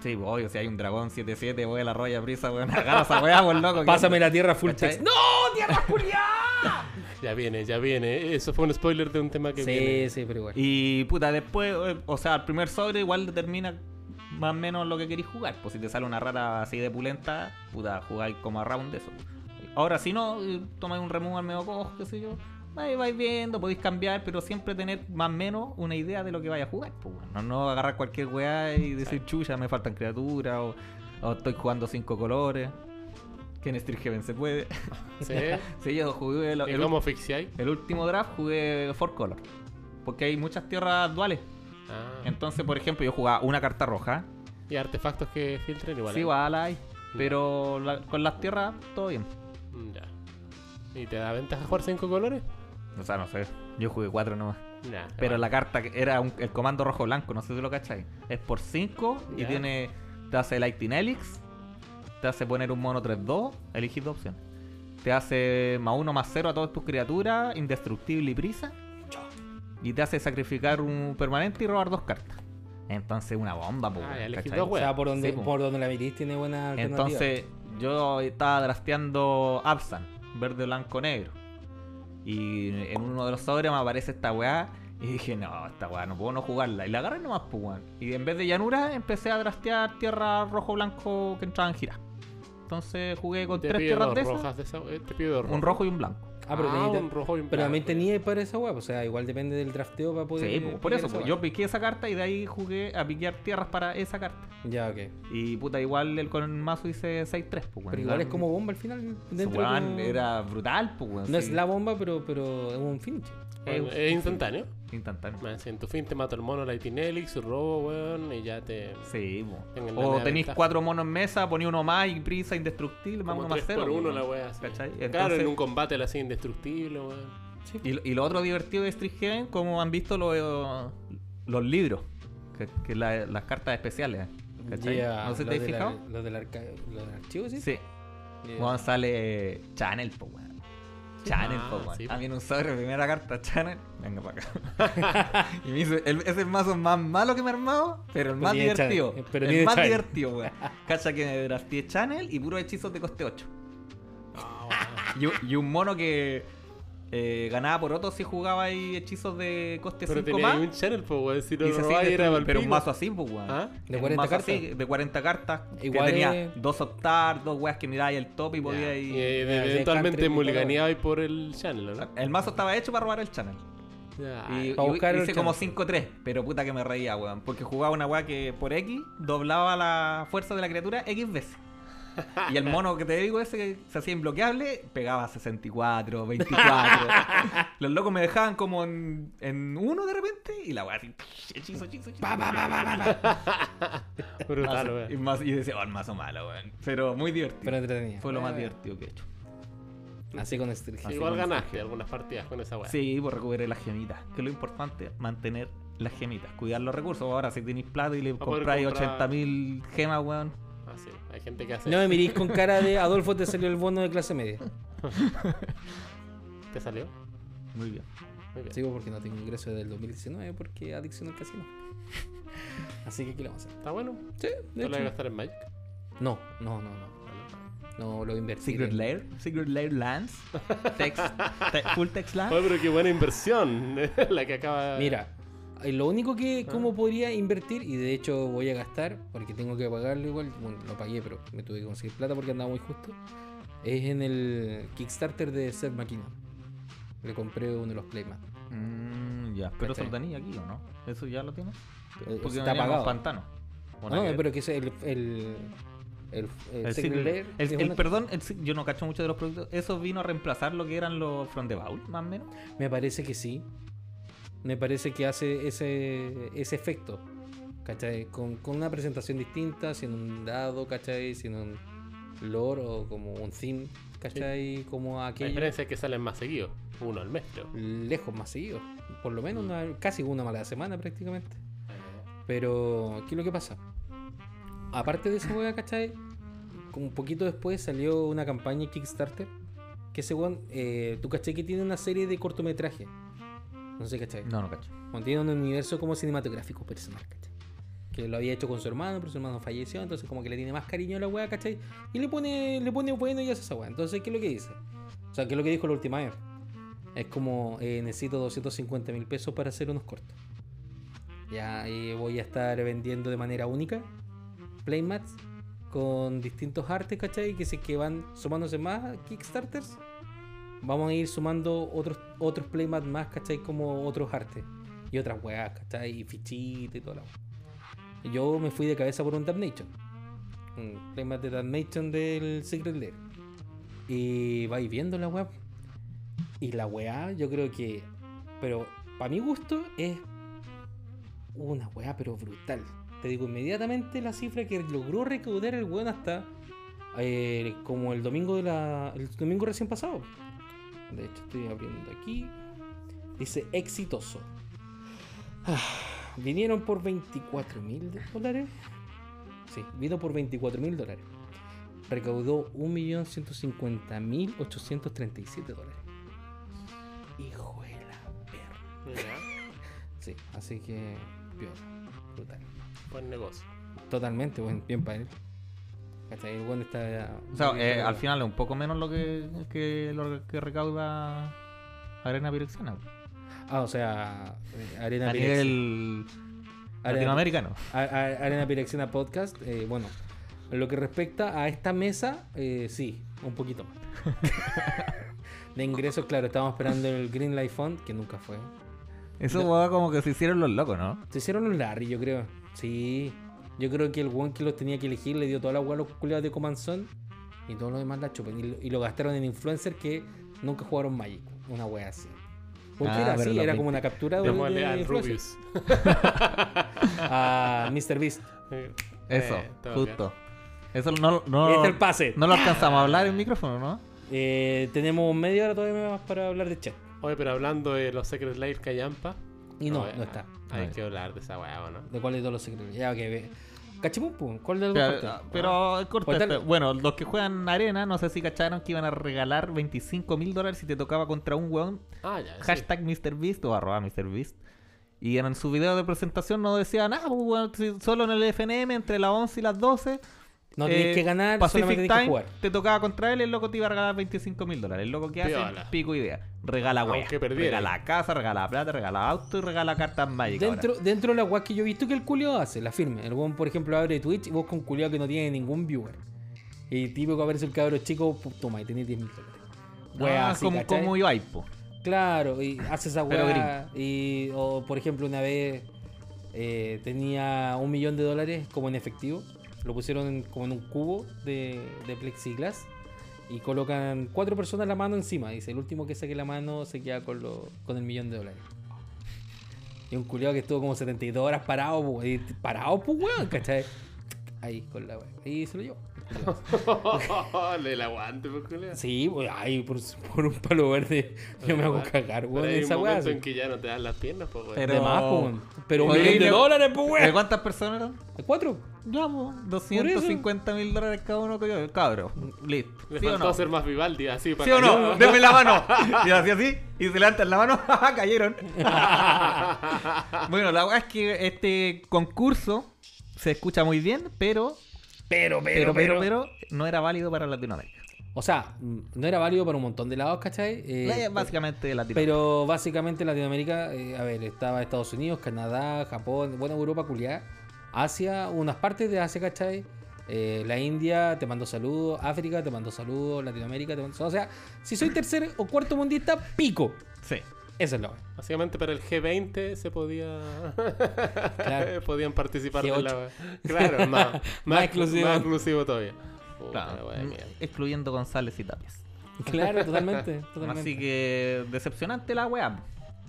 Sí, obvio, si hay un dragón 7-7, voy a la roya prisa, weón, agarra esa weá, weón, loco. que-
Pásame la tierra full text. ¡No! ¡Tierra culiada!
Ya viene, ya viene. Eso fue un spoiler de un tema que
sí,
viene.
sí, pero igual.
Y puta, después, eh, o sea, el primer sobre igual determina más o menos lo que queréis jugar. Pues si te sale una rara así de pulenta, puta, jugáis como a round de eso. Ahora, si no, eh, tomáis un removal medio cojo, qué sé yo. Ahí vais viendo, podéis cambiar, pero siempre tener más o menos una idea de lo que vaya a jugar. Pues, bueno. no, agarrar cualquier weá y decir, chucha, me faltan criaturas, o, o estoy jugando cinco colores. Que en Street Heaven se puede.
¿Sí?
sí, yo jugué el,
¿Y
el
cómo asfixiáis?
el último draft jugué Four Color. Porque hay muchas tierras duales.
Ah.
Entonces, por ejemplo, yo jugaba una carta roja.
Y artefactos que filtren igual.
Sí, igual hay. Pero la- con las tierras, todo bien.
Mm, Ya. ¿Y te da ventaja jugar cinco colores?
O sea, no sé. Yo jugué cuatro nomás.
Nah,
Pero la carta que era un- el comando rojo-blanco, no sé si lo cacháis. Es por 5 y tiene. Te hace Lightning Helix. Te hace poner un mono 3-2. Elegís dos opciones. Te hace más 1 más 0 a todas tus criaturas. Indestructible y prisa. Y te hace sacrificar un permanente y robar dos cartas. Entonces, una bomba, po,
Ah, dos,
O sea, por donde,
Sí,
por donde la mirís tiene buena alternativa.
Entonces, yo estaba drafteando Absan, verde, blanco, negro. Y en uno de los sobres me aparece esta weá. Y dije, no, esta weá no puedo no jugarla. Y la agarré nomás, pues weón. Y en vez de llanura, empecé a draftear tierra rojo-blanco que entraban en gira. Entonces jugué con tres tierras de esas,
rojas de esa. eh, Te pido dos
un rojo y un blanco.
Ah, pero,
ah,
tenía-
un rojo y un
pero también tenía para esa web, o sea, igual depende del drafteo para poder.
Sí, pues, por eso,
esa
pues, yo piqué esa carta y de ahí jugué a piquear tierras para esa carta.
Ya, ok.
Y puta, igual el, con el mazo hice 6-3, pues weón.
Pero igual es como bomba al final. Dentro
era brutal, pues weón.
No
sí.
es la bomba, pero, pero es un finish.
Bueno, es instantáneo.
Instantáneo.
Man, si en tu fin te mato el mono Lightning Helix, robo, weón, y ya te.
Sí,
la
O tenéis cuatro monos en mesa, poní uno más y prisa indestructible, más uno más
3
cero.
por
po,
1
weón.
la wea así.
¿Cachai?
Claro, en un combate la hacía indestructible, weón.
y, lo- y lo otro divertido de Street Heaven, como han visto los, los libros, que, que la- las cartas especiales. ¿Cachai? ¿No se te has
la-
fijado?
Los del, arca- los del archivo, sí.
Sí. Cuando sale Channel, po, weón. Channel,
Ah,
po,
sí,
A mí en un sobre, primera carta, Channel, venga para acá. y me hizo, el, es el mazo más malo que me he armado, pero el más divertido.
Channel, pero
el más
Channel.
divertido, weón. Cacha que me drafteé Channel y puros hechizos de coste 8. Y, un- y un mono que eh, ganaba por otro si jugaba ahí hechizos de coste
Pero
5
tenía
más.
ahí un channel, pues, weón. Si lo
y se
robáis
sigue
era
pero un mazo así, pues, weón.
¿Ah?
¿De
Un
40
mazo así,
cartas?
de 40 cartas.
Igual
que tenía
es-
dos Octar, dos weas que miraba ahí el top y podía ir.
Y eh,
Ya, sí,
eventualmente
y
mulliganeaba por el channel, ¿no?
El mazo estaba hecho para robar el channel.
Ya,
Y, y hice como
channel.
5-3, pero puta que me reía, weón. Porque jugaba una wea que por X doblaba la fuerza de la criatura X veces. Y el mono que te digo ese que se hacía imbloqueable, pegaba 64, 24. Los locos me dejaban como en, en uno de repente y la wea así, hechizo, hechizo, hechizo.
Pa, pa, pa,
brutal,
Mazo- y,
weón.
más, y decía, oh, el mazo malo, weón. Pero muy divertido.
Pero entretenida.
Fue lo más
Ah,
divertido que he hecho.
Así con
Así
Igual ganaste algunas partidas con esa weá.
Sí, pues recuperé las gemitas. Que es lo importante, mantener las gemitas. Cuidar los recursos. Ahora, si tenéis plata y le compráis
comprar-
80.000 gemas, weón.
Sí. Hay gente que hace.
No me mirís con cara de Adolfo te salió el bono de clase media.
¿Te salió?
Muy bien.
Muy bien.
Sigo porque no tengo ingreso desde el 2019 porque adicción al casino. Así que ¿qué le vamos a hacer?
¿Está bueno?
Sí,
¿Te
de
lo voy a gastar en Magic?
No, no, no, no. No, lo invertí.
Secret
en-
Lair. Secret Lair Lands. Text, te- full text land.
Oye, pero qué buena inversión la que acaba.
Mira, lo único que
Ah.
como podría invertir, y de hecho voy a gastar, porque tengo que pagarlo igual, bueno, lo pagué, pero me tuve que conseguir plata porque andaba muy justo, es en el Kickstarter de Ser Máquina. Le compré uno de los Playmat.
Mm, ya. Pero eso lo tenía aquí, ¿o no? ¿Eso ya lo tienes?
Eh,
Porque
está pagado.
pantano. ¿O
No,
ver?
pero que es el... el, el, el
El
Secret
Secret-
Lair
el-
es
el-
una-
perdón, yo no cacho mucho de los productos. ¿Eso vino a reemplazar lo que eran los From the Bowl, más o menos?
Me parece que sí. Me parece que hace ese, ese efecto. ¿Cachai? Con, con una presentación distinta, sin un dado, ¿cachai? Sin un lore o como un theme, ¿cachai? Como
La
aquello.
diferencia es que salen más seguidos. Uno al mes, creo.
Lejos más seguido. Por lo menos una- casi una mala semana prácticamente. Pero, ¿qué es lo que pasa? Aparte de esa hueá, ¿cachai? Un poquito después salió una campaña Kickstarter. Que según, eh, tú cachai que tiene una serie de cortometrajes. No sé, ¿cachai?
No, no cacho.
Bueno, tiene un universo como cinematográfico personal, ¿cachai? Que lo había hecho con su hermano, pero su hermano falleció, entonces como que le tiene más cariño a la weá, ¿cachai? Y le pone, le pone bueno y hace esa weá. Entonces, ¿qué es lo que dice? O sea, ¿qué es lo que dijo la última vez? Es como, eh, necesito 250 mil pesos para hacer unos cortos. Ya y voy a estar vendiendo de manera única playmats con distintos artes, ¿cachai? Que si es que van sumándose más Kickstarters, vamos a ir sumando otros, otros playmats más, ¿cachai? Como otros artes y otras weas, ¿cachai? Y fichitas y toda la Yo me fui de cabeza por un Damnation. Un playmat de Damnation del Secret Lair. Y vais viendo la wea. Y la wea, yo creo que. Pero para mi gusto es una wea, pero brutal. Te digo inmediatamente la cifra que logró recaudar el weón hasta eh, como el domingo de la. el domingo recién pasado. De hecho, estoy abriendo aquí. Dice exitoso. Ah, vinieron por 24 mil dólares. Sí, vino por 24 mil dólares. Recaudó 1.150.837 dólares. Hijo de la perra. Sí, así que. Brutal.
buen negocio.
Totalmente, buen, bien para él. ¿Cachai? El está.
O sea, eh, al final es un poco menos lo que, que lo que recauda Arena Pirexiana.
Ah, o sea, eh, Arena
A
Pirex-
nivel
Arena-
latinoamericano.
A- a- Arena Pirexiana Podcast, eh, bueno, en lo que respecta a esta mesa, eh, sí, un poquito más. de ingresos, claro, estábamos esperando el Green Light Fund, que nunca fue.
Eso como que se hicieron los locos, ¿no?
Se hicieron los Larry, yo creo. Sí. Yo creo que el one que los tenía que elegir le dio toda la hueá a los culiados de Comanzón y todo lo demás la chupen. Y, lo- y lo gastaron en influencers que nunca jugaron Magic. Una wea así. Porque
Ah,
era así,
los
era como una captura de, de influencers.
Rubius.
A Mr. Beast.
Eso,
Eh,
justo. Eso no, no,
Este es el pase.
no lo alcanzamos a hablar en micrófono, ¿no?
Eh, tenemos media hora todavía más para hablar de chat.
bien. Oye, pero hablando de los Secret Lair Callampa.
Y no, no está.
Hay
Ah.
que hablar de esa weá, ¿o ¿no?
¿De cuál de todos los secretos? Ya, que ve. ¿Cuál de los
Pero,
dos
pero
Pues tal-
este. Bueno, los que juegan arena, no sé si cacharon que iban a regalar 25 mil dólares si te tocaba contra un weón.
Ah, ya. sí.
Hashtag MrBeast o arroba MrBeast. Y en su video de presentación no decía nada, pues, weón, si solo en el FNM entre las 11 y las 12.
No
eh,
tenés que ganar,
Pacific
solamente tenés que
Time,
jugar.
te tocaba contra él, el loco te iba a regalar 25 mil dólares. El loco que hace, pico idea. Regala
perdiera.
Regala casa, regala plata, regala auto y regala cartas mágicas. ahora.
Dentro, dentro de la weá que yo he visto que el culio hace, la firme. El weón, por ejemplo, abre Twitch y busca un culiao que no tiene ningún viewer. Y típico aparece el cabro chico, toma, y tenés 10 mil dólares. Weá,
Ah,
así,
como,
¿cachai?
como Ibai, po.
Claro, y hace esa weá. Y, o por ejemplo, una vez eh, tenía un millón de dólares como en efectivo. Lo pusieron como en un cubo de, de plexiglas. Y colocan cuatro personas la mano encima. Dice, el último que saque la mano se queda con, lo, con el millón de dólares. Y un culiado que estuvo como 72 horas parado, pues, parado, pues, weón, ¿cachai? Ahí, con la weá. Y se lo llevó.
Le la aguante, por culiao.
Sí, pues, ay, por, por un palo verde yo me hago cagar,
Pero
weón,
hay un
esa
momento en que ya no te dan las piernas, pues, weón.
Pero-
De más, pues, weón. Pero un
Oye,
millón de
le-
dólares, pues,
¿De
weón.
cuántas personas eran?
¿De cuatro?
Ya, po, 250 mil dólares cada uno que yo. Cabro, listo.
Le
¿Sí o
faltó
no?
hacer más Vivaldi, así, para
¿Sí o no? Denme la mano. Y así así. Y se levantan la mano. Cayeron. bueno, la verdad es que este concurso se escucha muy bien, pero,
Pero,
pero, pero, pero, no era válido para Latinoamérica.
O sea, mm, no era válido para un montón de lados, ¿cachai? Eh,
Eh, básicamente Latinoamérica.
Pero básicamente Latinoamérica, eh, a ver, estaba Estados Unidos, Canadá, Japón, bueno, Europa, culiá, Asia, unas partes de Asia, ¿cachai? Eh, la India te mando saludos, África te mando saludos, Latinoamérica te mando saludos. O sea, si soy tercer o cuarto mundista, pico.
Sí.
Eso es lo
Básicamente para el G20 se podía.
Claro.
Podían participar de
G8.
la. Claro, más, más,
Más exclusivo.
Más exclusivo todavía. Puta,
Claro, excluyendo González y Tapias.
Claro, totalmente. totalmente.
Así que decepcionante la weá.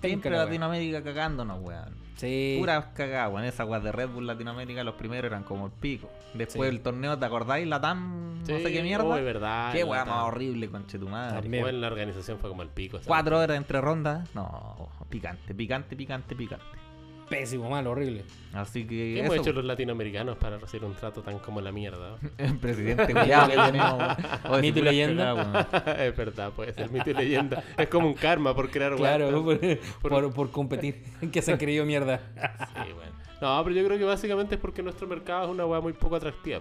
Siempre. Latinoamérica cagándonos, weón.
Sí.
Puras cagadas, weón. Esas weas de Red Bull Latinoamérica, los primeros eran como el pico. Después
Sí.
el torneo, ¿te acordáis? La TAM, no sé
Sí,
qué mierda.
oh, es verdad,
Qué wea más horrible, conchetumadre.
También.
Bueno, la organización fue como el pico. ¿sabes?
Cuatro horas entre rondas. No, picante, picante, picante, picante.
Pésimo, malo, horrible.
Así que.
¿Qué hemos hecho los latinoamerinos para recibir un trato tan como la mierda?
El presidente culiao que tenemos.
Mito y leyenda.
weón.
es verdad, puede ser mito y leyenda. Es como un karma por crear
Claro, por, por, por competir. que se han creído mierda.
Sí, bueno. No, pero yo creo que básicamente es porque nuestro mercado es una weá muy poco atractiva.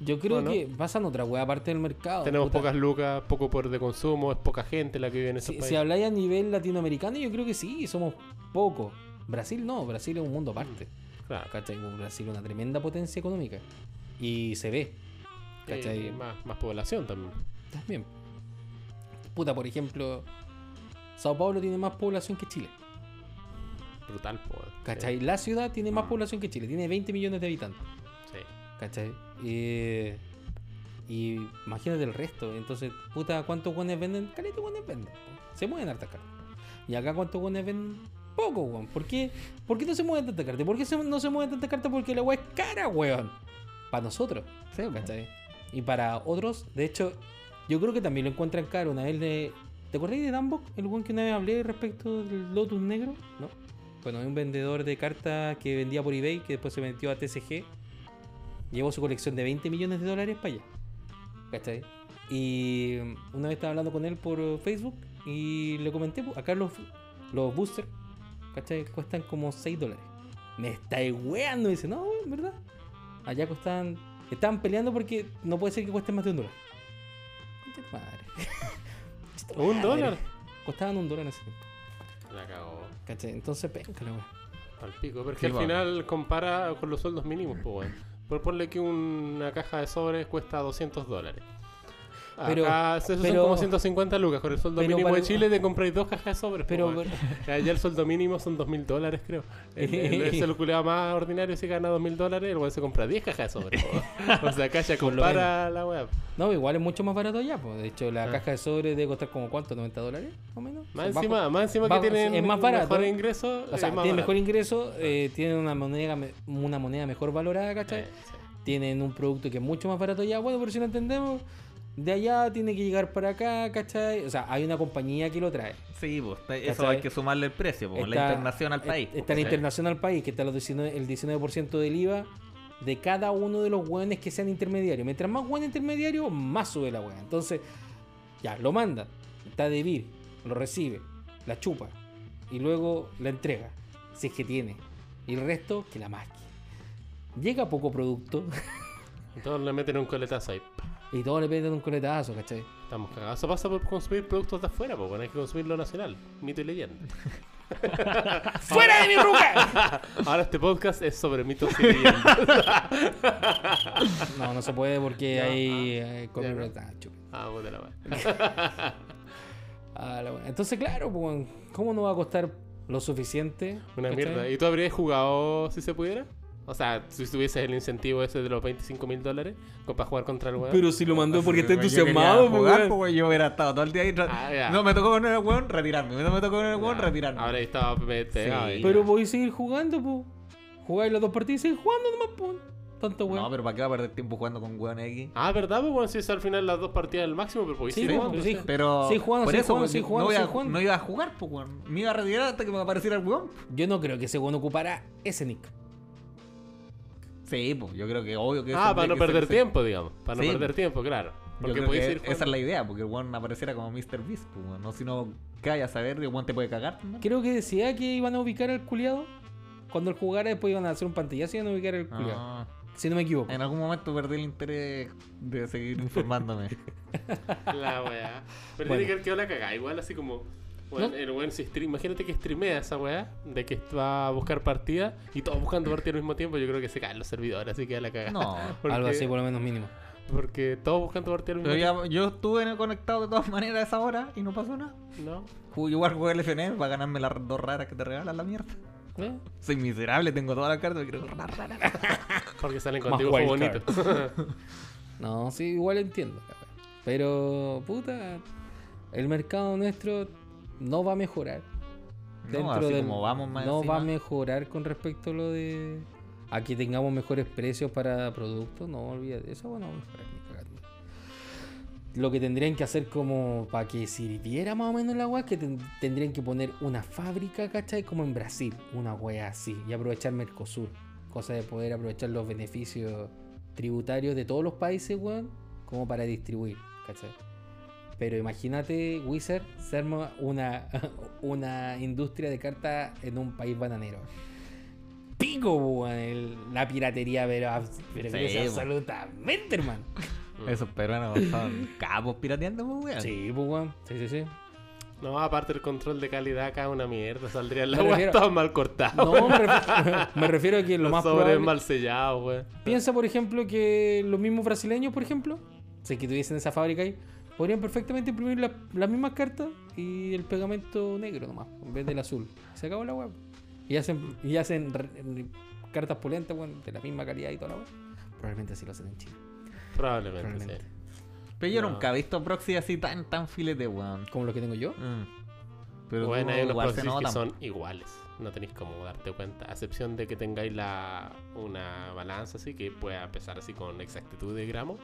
Yo creo
Bueno.
que pasan otra wea aparte del mercado.
Tenemos
puta.
pocas lucas, poco poder de consumo, es poca gente la que vive en esos
Si, si
países.
habláis a nivel latinoamericano, yo creo que sí, somos pocos. Brasil no, Brasil es un mundo aparte.
Claro.
¿Cachai? Brasil es una tremenda potencia económica. Y se ve. ¿Cachai?
Y más, más población también.
También. Puta, por ejemplo, Sao Paulo tiene más población que Chile.
Brutal, po.
¿Cachai? La ciudad tiene más población que Chile, tiene 20 millones de habitantes.
Sí.
¿Cachai? Eh, y imagínate el resto. Entonces, puta, ¿cuántos guanes venden? Caleta guanes venden. Se mueven hartas cartas. Y acá, ¿cuántos guanes venden? Poco, weón. ¿Por qué? ¿Por qué no se mueven tantas cartas? ¿Por qué no se mueven tantas cartas? Porque la weá es cara, weón. Para nosotros.
Sí, weón.
¿Cachai? Y para otros, de hecho, yo creo que también lo encuentran caro. Una vez le, ¿Te acordás de Dumbok? El buen que una vez hablé respecto del Lotus negro, ¿no? Bueno, hay un vendedor de cartas que vendía por eBay que después se metió a TCG. Llevó su colección de 20 millones de dólares para allá. ¿Cachai? Y una vez estaba hablando con él por Facebook y le comenté, pues, acá los, los boosters, ¿cachai? Cuestan como 6 dólares. Me está weando. Dice, no, en verdad. Allá costaban. Estaban peleando porque no puede ser que cuesten más de un dólar. Madre.
¿Un dólar?
Costaban un dólar en ese tiempo.
La cagó.
¿Cachai? Entonces, penca la.
Al pico. Pero es
Sí,
que al
va.
final compara con los sueldos mínimos, pues, weón. Por ponle que una caja de sobres cuesta 200 dólares.
Pero-
Acá esos son como 150 lucas. Con el sueldo mínimo de Chile te compráis dos cajas de sobres.
Pero,
Pero, Allá el sueldo mínimo son 2.000 dólares, creo. El, el, el más ordinario si gana 2.000 dólares, el weón se compra 10 cajas de sobres. po. o sea, acá ya
Por
compara la web.
no, igual es mucho más barato allá. Pues. De hecho, la
Ah.
caja de sobre debe costar como cuánto, 90 dólares, más o menos.
Más
Bajo-
encima, más encima
bajo-
que tienen
es más barato.
mejor ingreso.
O sea,
es más
tiene mejor ingreso, eh, tienen una moneda, una moneda mejor valorada, ¿cachai?
Eh, sí.
Tienen un producto que es mucho más barato allá. Bueno, pero si no entendemos, de allá tiene que llegar para acá, ¿cachai? O sea, hay una compañía que lo trae.
Sí, pues, eso
¿Cachai?
hay que sumarle el precio, pues, la
Está-
internación al país.
Está la
pues,
internacional país, que está los 19 el 19% del IVA de cada uno de los hueones que sean intermediarios. Mientras más hueón intermediario, más sube la hueá. Entonces, ya, lo manda, está de vir, lo recibe, la chupa y luego la entrega, si es que tiene. Y el resto, que la masque. Llega poco producto
Entonces le meten un coletazo ahí.
Y todos le piden un coletazo, ¿cachai?
Estamos cagados. Eso pasa por consumir productos de afuera, porque hay que consumir lo nacional. Mito y leyenda.
¡Fuera de mi ruca!
Ahora este podcast es sobre mitos y leyendas.
No, no se puede porque
No,
hay
ah,
eh, copyright. Ah,
ah, puta la madre.
Ah, la wea. Entonces, claro, pues, ¿cómo no va a costar lo suficiente?
Una
¿cachai?
mierda. ¿Y tú habrías jugado si se pudiera? O sea, si tuvieses el incentivo ese de los 25 mil dólares para jugar contra el weón.
Pero si lo mandó porque está entusiasmado, pues,
jugar,
weón.
pues, yo hubiera estado todo el día ahí.
Ah,
no me tocó con el weón, retirarme. No me tocó con el weón, retirarme.
Ahora estaba pe- pegado
Sí.
Pero voy a seguir jugando, pues. Jugáis las dos partidas y seguir jugando nomás, pues. Tanto weón.
No, pero ¿para qué va a perder tiempo jugando con weón X?
Ah, ¿verdad? Pues bueno, si es al final las dos partidas al máximo, pero podéis
Sí,
seguir jugando,
sí.
sí.
Pero
Sí, jugando,
por
sí,
eso
jugando, sí,
no
jugando,
iba
sí,
a-
jugando.
no iba a jugar, pues weón. Me iba a retirar hasta que me apareciera el weón.
Yo no creo que ese weón ocupara ese nick.
Sí, pues yo creo que obvio que
Ah, para no perder
ser-
tiempo, digamos. Para no perder tiempo, claro.
Yo
Porque
creo
podéis
que
ir
esa es la idea, porque el weón apareciera como Mr. Beast, pues. No, si no, ¿qué vaya a saber? El weón te puede cagar, ¿no?
Creo que decía que iban a ubicar al culiado. Cuando él jugara, después iban a hacer un pantallazo y iban a ubicar al culiado.
Ah,
Si no me equivoco.
en algún momento perdí el interés de seguir informándome.
La weá. Pero
Bueno.
tiene que haber quedado la cagada. Igual así como. Weón,
No.
El weón stream- Imagínate que streamea esa weá. De que va a buscar partida. Y todos buscando partida al mismo tiempo. Yo creo que se caen los servidores. Así que la cagada.
No.
Porque-
Algo así, por lo menos mínimo.
Porque todos buscando partida al mismo
Pero ya, yo estuve conectado de todas maneras a esa hora y no pasó nada.
tiempo. No.
Jugué igual jugué el FNL para ganarme las dos raras que te regalan la mierda.
¿Eh?
Soy miserable, tengo todas las cartas, quiero raras, raras.
Porque salen contigo bonito.
No, sí, igual entiendo. Pero, puta, el mercado nuestro no va a mejorar.
No, así como vamos más
no va a mejorar con respecto a lo de a que tengamos mejores precios para productos. No olvídate, eso bueno, mejorar. Lo que tendrían que hacer como para que sirviera más o menos la weá, que ten- tendrían que poner una fábrica, ¿cachai? Como en Brasil, una weá así, y aprovechar Mercosur. Cosa de poder aprovechar los beneficios tributarios de todos los países, weón, como para distribuir, ¿cachai? Pero imagínate, Wizard, se arma una, una industria de cartas en un país bananero. Pico, weón, el- la piratería, pero,
Sí,
absolutamente, hermano.
Esos peruanos son capos pirateando, pues, weón.
Sí, pues, weón. Sí, sí, sí.
No, aparte el control de calidad acá es una mierda. Saldría la
refiero-
todo mal cortado.
No, me refiero, me refiero a que lo
Los
más
sobres
probable...
mal sellados, weón.
Piensa, por ejemplo, que los mismos brasileños, por ejemplo, si que tuviesen esa fábrica ahí, podrían perfectamente imprimir la- las mismas cartas y el pegamento negro nomás, en vez del azul. Se acabó la web. Y hacen, y hacen re- cartas pulentas, de la misma calidad y toda la web. Probablemente así lo hacen en Chile.
Probablemente,
Probablemente.
sí.
Pero yo
No.
nunca he visto proxy así tan, tan filete, weón.
Como lo que tengo yo.
Mm. Pero
bueno, hay unos proxies que son iguales. No tenéis cómo darte cuenta. A excepción de que tengáis la, una balanza así que pueda pesar así con exactitud de gramos.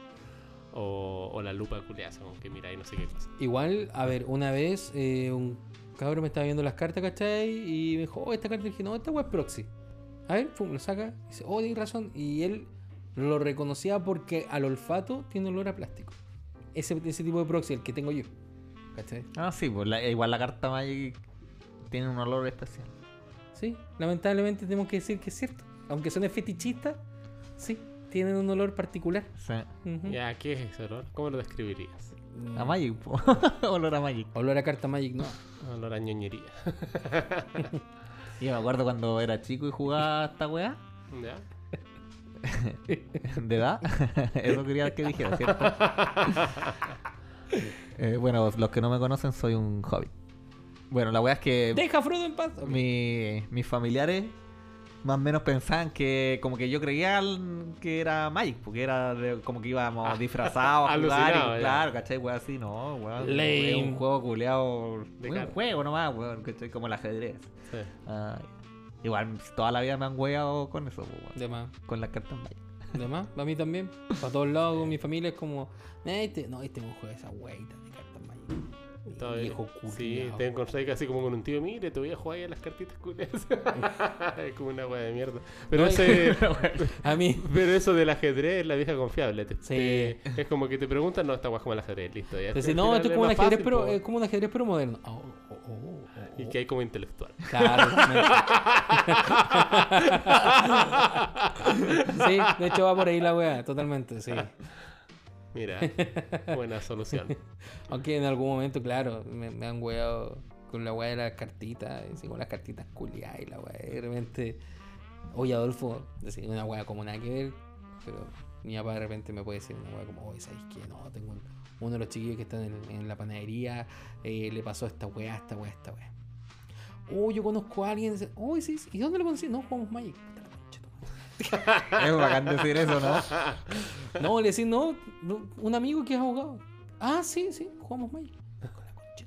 O, o la lupa culiaza, como que mira y no sé qué cosa.
Igual, a ver, una vez eh, un cabrón me estaba viendo las cartas, ¿cachai? Y me dijo, oh, esta carta. Y dije, no, esta es proxy. A ver, pum, lo saca. Y dice, oh, tienes razón. Y él lo reconocía porque al olfato tiene olor a plástico. Ese, ese tipo de proxy, el que tengo yo. ¿Cachai?
Ah, sí, pues la- igual la carta Magic tiene un olor especial.
Sí, lamentablemente tenemos que decir que es cierto. Aunque suene fetichista, sí, tienen un olor particular.
Sí.
Ujú.
Ya, ¿qué es ese olor? ¿Cómo lo describirías?
A Magic, po. olor a Magic.
Olor a carta Magic, no.
Olor a ñoñería.
Y me acuerdo cuando era chico y jugaba a esta weá.
¿Ya?
¿De edad? Eso quería que dijera, ¿cierto? Eh, bueno, los que no me conocen, soy un hobbit. Bueno, la weá es que
Deja Frodo en paz. Ok.
mi- mis familiares más o menos pensaban que como que yo creía que era Magic, porque era de- como que íbamos
Ah,
disfrazados a jugar y claro, ¿cachai? Weá así, no, weón. Es un juego culeado, un juego nomás, weón, ¿cachai? Como el ajedrez.
Sí.
Igual toda la vida me han weado con eso, pues, weón,
De más.
con las cartas Magic.
De más, a mí también. Para todos lados, con mi familia es como, "Eh, este, no, este es un juego de esa weita de cartas Magic. Viejo
Sí,
culiao.
te encontré casi como con un tío, mire, te voy a jugar ahí a las cartitas culias. es como una wea de mierda. Pero
No,
ese,
A mí,
pero eso del ajedrez es la vieja confiable. te-
Sí.
te- es como que te preguntan, no, esta wea es como el ajedrez, listo. Ya. Al
no, esto es como un ajedrez,
fácil,
pero es como un ajedrez pero moderno. Oh, oh, oh,
Y que hay como intelectual.
Claro. Sí, de hecho va por ahí la weá, totalmente, sí.
Mira, buena solución.
Aunque en algún momento, claro, me, me han weado con la weá de las cartitas, y con las cartitas culiadas y la weá. De repente, oye Adolfo, decir una weá como nada que ver, pero mi papá de repente me puede decir una weá como, oye, ¿sabes qué? No, tengo un- uno de los chiquillos que están en, en la panadería, eh, le pasó esta weá, esta weá, esta weá. Oh, yo conozco a alguien, oh, sí, sí, ¿y dónde lo conocí? No, jugamos Magic.
Es bacán decir eso, ¿no?
No, le decís, no, no, un amigo que es abogado. Ah, sí, sí, jugamos Magic. Con la concha.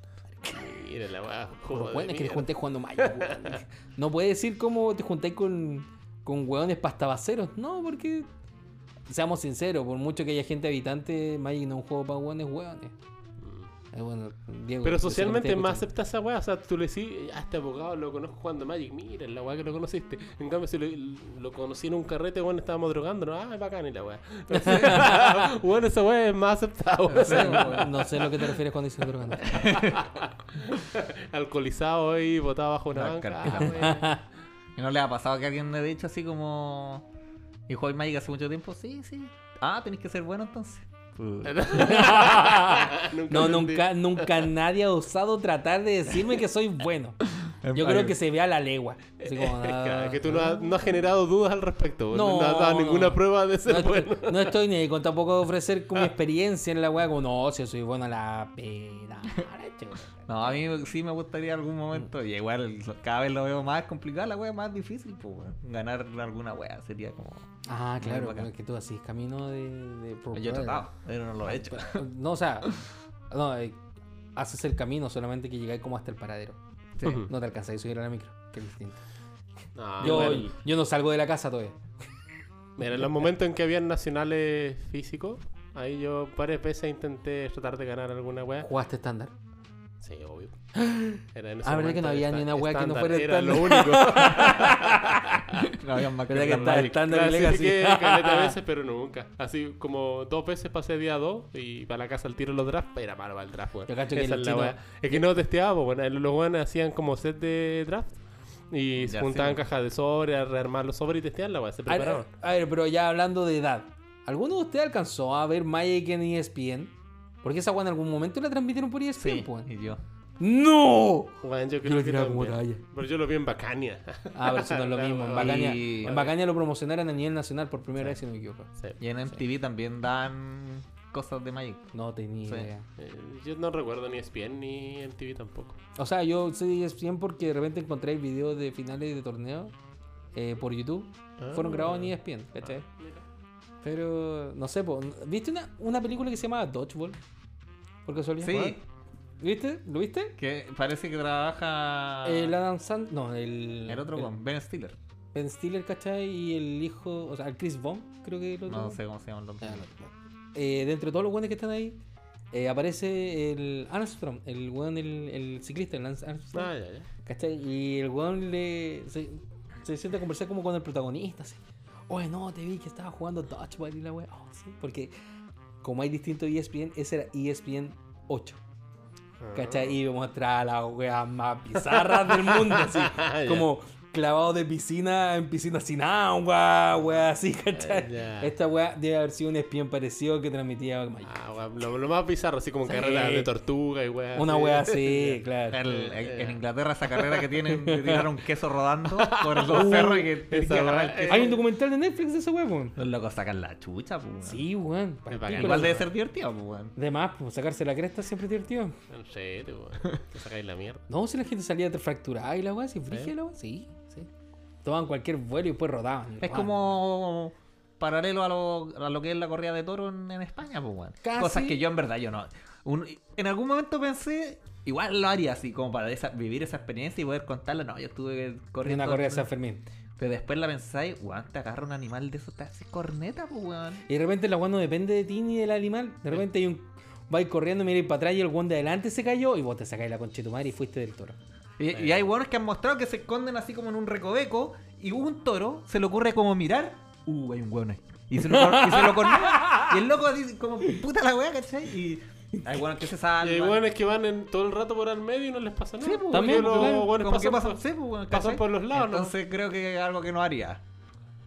Mira la
los
de
weones que te junté jugando Magic. No puede decir cómo te juntáis con, con weones pastabaceros. No, porque, seamos sinceros, por mucho que haya gente habitante, Magic no es un juego para weones, weones. Eh, bueno, Diego,
Pero socialmente más acepta esa weá. O sea, tú le decís, a este abogado lo conozco jugando Magic. Mira, la weá que lo conociste. En cambio, si lo, lo conocí en un carrete, bueno, estábamos drogando. No, ah, es bacán y la weá. bueno, esa weá es más aceptada, weón.
No sé, no sé lo que te refieres cuando dices drogando.
Alcoholizado ahí, botado bajo una
La
banca. Ah.
¿Y no le ha pasado que alguien le haya dicho así como... ¿Y Magic hace mucho tiempo? Sí, sí. Ah, tenéis que ser bueno entonces.
Nunca
No, nunca, nunca nadie ha osado tratar de decirme que soy bueno. Yo creo que se ve a la legua. Así como, ah,
que tú no has, no has generado dudas al respecto. No,
No,
has dado
no.
ninguna prueba de ser
no,
bueno.
estoy, no estoy ni con tampoco ofrecer con mi experiencia en la weá, como no, si soy bueno a la pena.
No, a mí sí me gustaría algún momento. Y igual cada vez lo veo más complicado, la wea más difícil, pues. Ganar alguna wea sería como.
Ah, claro, es que tú así camino de. de
Yo he tratado, pero no lo he hecho.
No, o sea, no, eh, haces el camino, solamente que llegáis como hasta el paradero.
Sí.
Ujú.
No te alcanzáis a subir a la micro, que es distinto.
No,
yo, yo no salgo de la casa todavía.
Mira, en los momentos en que habían nacionales físicos, ahí yo varias veces intenté tratar de ganar alguna weá.
Jugaste estándar.
Sí, obvio. Era en ese
Ah, ¿verdad que no
momento
había ni una weá que no
estándar,
fuera
Era lo único.
No había más
¿Verdad que está
Magic.
estándar y legacy?
Clasifiqué caleta veces, pero nunca. Así como dos veces pasé día dos y para la casa al tiro los drafts, era malo para el draft, weón.
Yo cacho que
es que no testeaba, bueno, los weones hacían como set de draft y se juntaban
sí.
cajas de sobre, a rearmar los sobres y testeaban la weá, se
A ver,
preparaban.
a ver, pero ya hablando de edad, ¿alguno de ustedes alcanzó a ver Magic en ESPN? Porque esa weá en algún momento la transmitieron por ESPN,
Sí,
pues.
y yo.
¡No!
Weón, yo
Yo
creo
lo
que
como talla.
Pero yo lo vi en Bacania.
Ah, pero eso no es lo mismo. En Bacania,
Y-
en Bacania lo promocionaron a nivel nacional por primera vez, si no me equivoco.
Sí.
Y en MTV también dan cosas de Magic.
No tenía
Sí.
idea.
Eh, yo no recuerdo ni ESPN ni MTV tampoco.
O sea, yo sé ESPN porque de repente encontré videos de finales de torneo eh, por YouTube. Fueron
Ah.
grabados en ESPN, ¿cachai?
Mira.
Pero, no sé, po, ¿viste una, una película que se llama Dodgeball? Por casualidad.
Sí,
¿Viste? ¿Lo viste?
que parece que trabaja
El Adam Sand... No, el...
el otro con Ben Stiller.
Ben Stiller, ¿cachai? Y el hijo... O sea, el Chris Bond, creo que el otro.
No sé cómo se llama el.
Ah, no, no. eh, dentro de todos los weones que están ahí, eh, aparece el Armstrong, el weón, el, el ciclista, el Lance Armstrong.
Ah, ya, ya.
¿Cachai? Y el weón le, se, se siente a conversar como con el protagonista, así. Oye, no, te vi que estaba jugando Dodgeball y la wea. Oh, sí. Porque como hay distintos E ESPN, ese era ESPN 8. ¿Cachai? Y mostraba las weas más bizarras del mundo, así. Como clavado de piscina en piscina sin agua, wea así, ¿cachai?
Ya.
Esta wea debe haber sido un espía parecido que transmitía.
Ah, weón, lo, lo más bizarro, así como
Sí.
carreras de tortuga y weá.
Una
así.
wea así, claro.
El- en, en Inglaterra esa carrera que tienen de tirar un queso rodando por los cerros y que que el
weá,
queso.
Hay un documental de Netflix de ese weón.
Los locos sacan la chucha, pues. weón.
Sí, weón.
Igual debe ser divertido, pues, weón.
De más, pues sacarse la cresta siempre es divertido.
No sé, weón. Te sacáis la mierda.
No, si la gente salía fracturada y la weá, si frigia la weá, sí. Tomaban cualquier vuelo y después rodaban.
Es como paralelo a lo, a lo que es la corrida de toro en, en España, pues, weón.
Casi.
Cosas que yo en verdad yo no. un- en algún momento pensé, igual lo haría así, como para esa- vivir esa experiencia y poder contarla. No, yo estuve
en
corriendo.
una corrida de San Fermín.
Pero después la pensáis, weón, te agarra un animal de esos, te hace corneta, pues, weón.
Y de repente la weá no depende de ti ni del animal. De repente hay un. Vais corriendo, miráis para atrás y el weón de adelante se cayó y vos te sacáis la conchetumare y fuiste del toro.
Y, y hay weones que han mostrado que se esconden así como en un recoveco y un toro se le ocurre como mirar. Uh, hay un weón ahí. Y se lo, y se lo cornea. Y el loco dice como puta la weá, ¿cachai? Y hay weones que se
Y
salvan.
hay weones que van en, todo el rato por al medio y no les pasa nada.
Sí, pues,
también,
los
que
pasan,
pasan, sí, pues,
pasan por los lados, ¿no?
Entonces creo que es algo que no haría.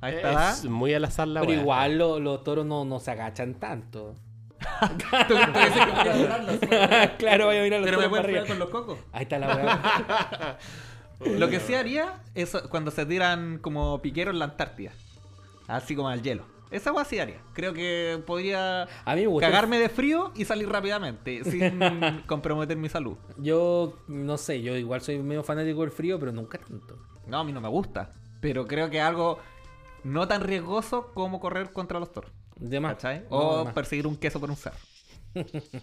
A esta
Es muy al azar la
Pero igual lo- los toros no, no se agachan tanto. Claro, voy a mirar los
Pero me puedes pegar con los cocos.
Ahí está la weá.
Lo que sí haría es cuando se tiran como piqueros en la Antártida. Así como al hielo. Esa weá sí haría. Creo que podría
A mí me gusta.
cagarme de frío y salir rápidamente sin comprometer mi salud.
Yo no sé, yo igual soy medio fanático del frío, pero nunca tanto.
No, a mí no me gusta. Pero creo que es algo no tan riesgoso como correr contra los toros.
De más.
¿Cachai?
No,
O
más.
perseguir un queso por un cerro.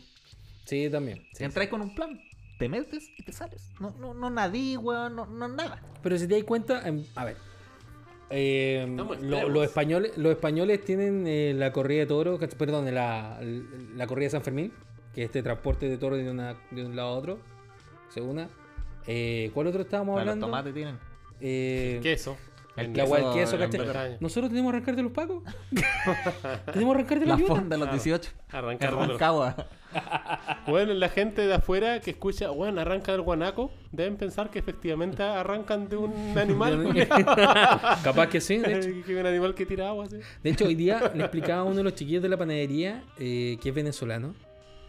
Sí, también. sí,
entráis con un plan, te metes y te sales. No, no, no nadie, weón, no, no nada.
Pero si te das cuenta, em, a ver. eh, lo-
extremos.
los españoles los españoles tienen eh, la corrida de toros, perdón, la, la corrida de San Fermín, que es este transporte de toros de, una, de un lado a otro. Segunda. Eh, ¿Cuál otro estábamos
Para los
hablando?
tomates tienen.
Eh,
Queso.
El
la
queso
queso,
en
¿cachai?
Bretaña.
¿Nosotros tenemos arrancar de los pacos? ¿Tenemos arrancar de la,
La fonda de los
Claro.
18.
Arrancar
En
de los-
Rancagua.
Bueno, la gente de afuera que escucha, bueno, arranca del guanaco, deben pensar que efectivamente arrancan de un animal.
Capaz que sí, de hecho.
que es un animal que tira agua, así.
De hecho, hoy día le explicaba a uno de los chiquillos de la panadería eh, que es venezolano.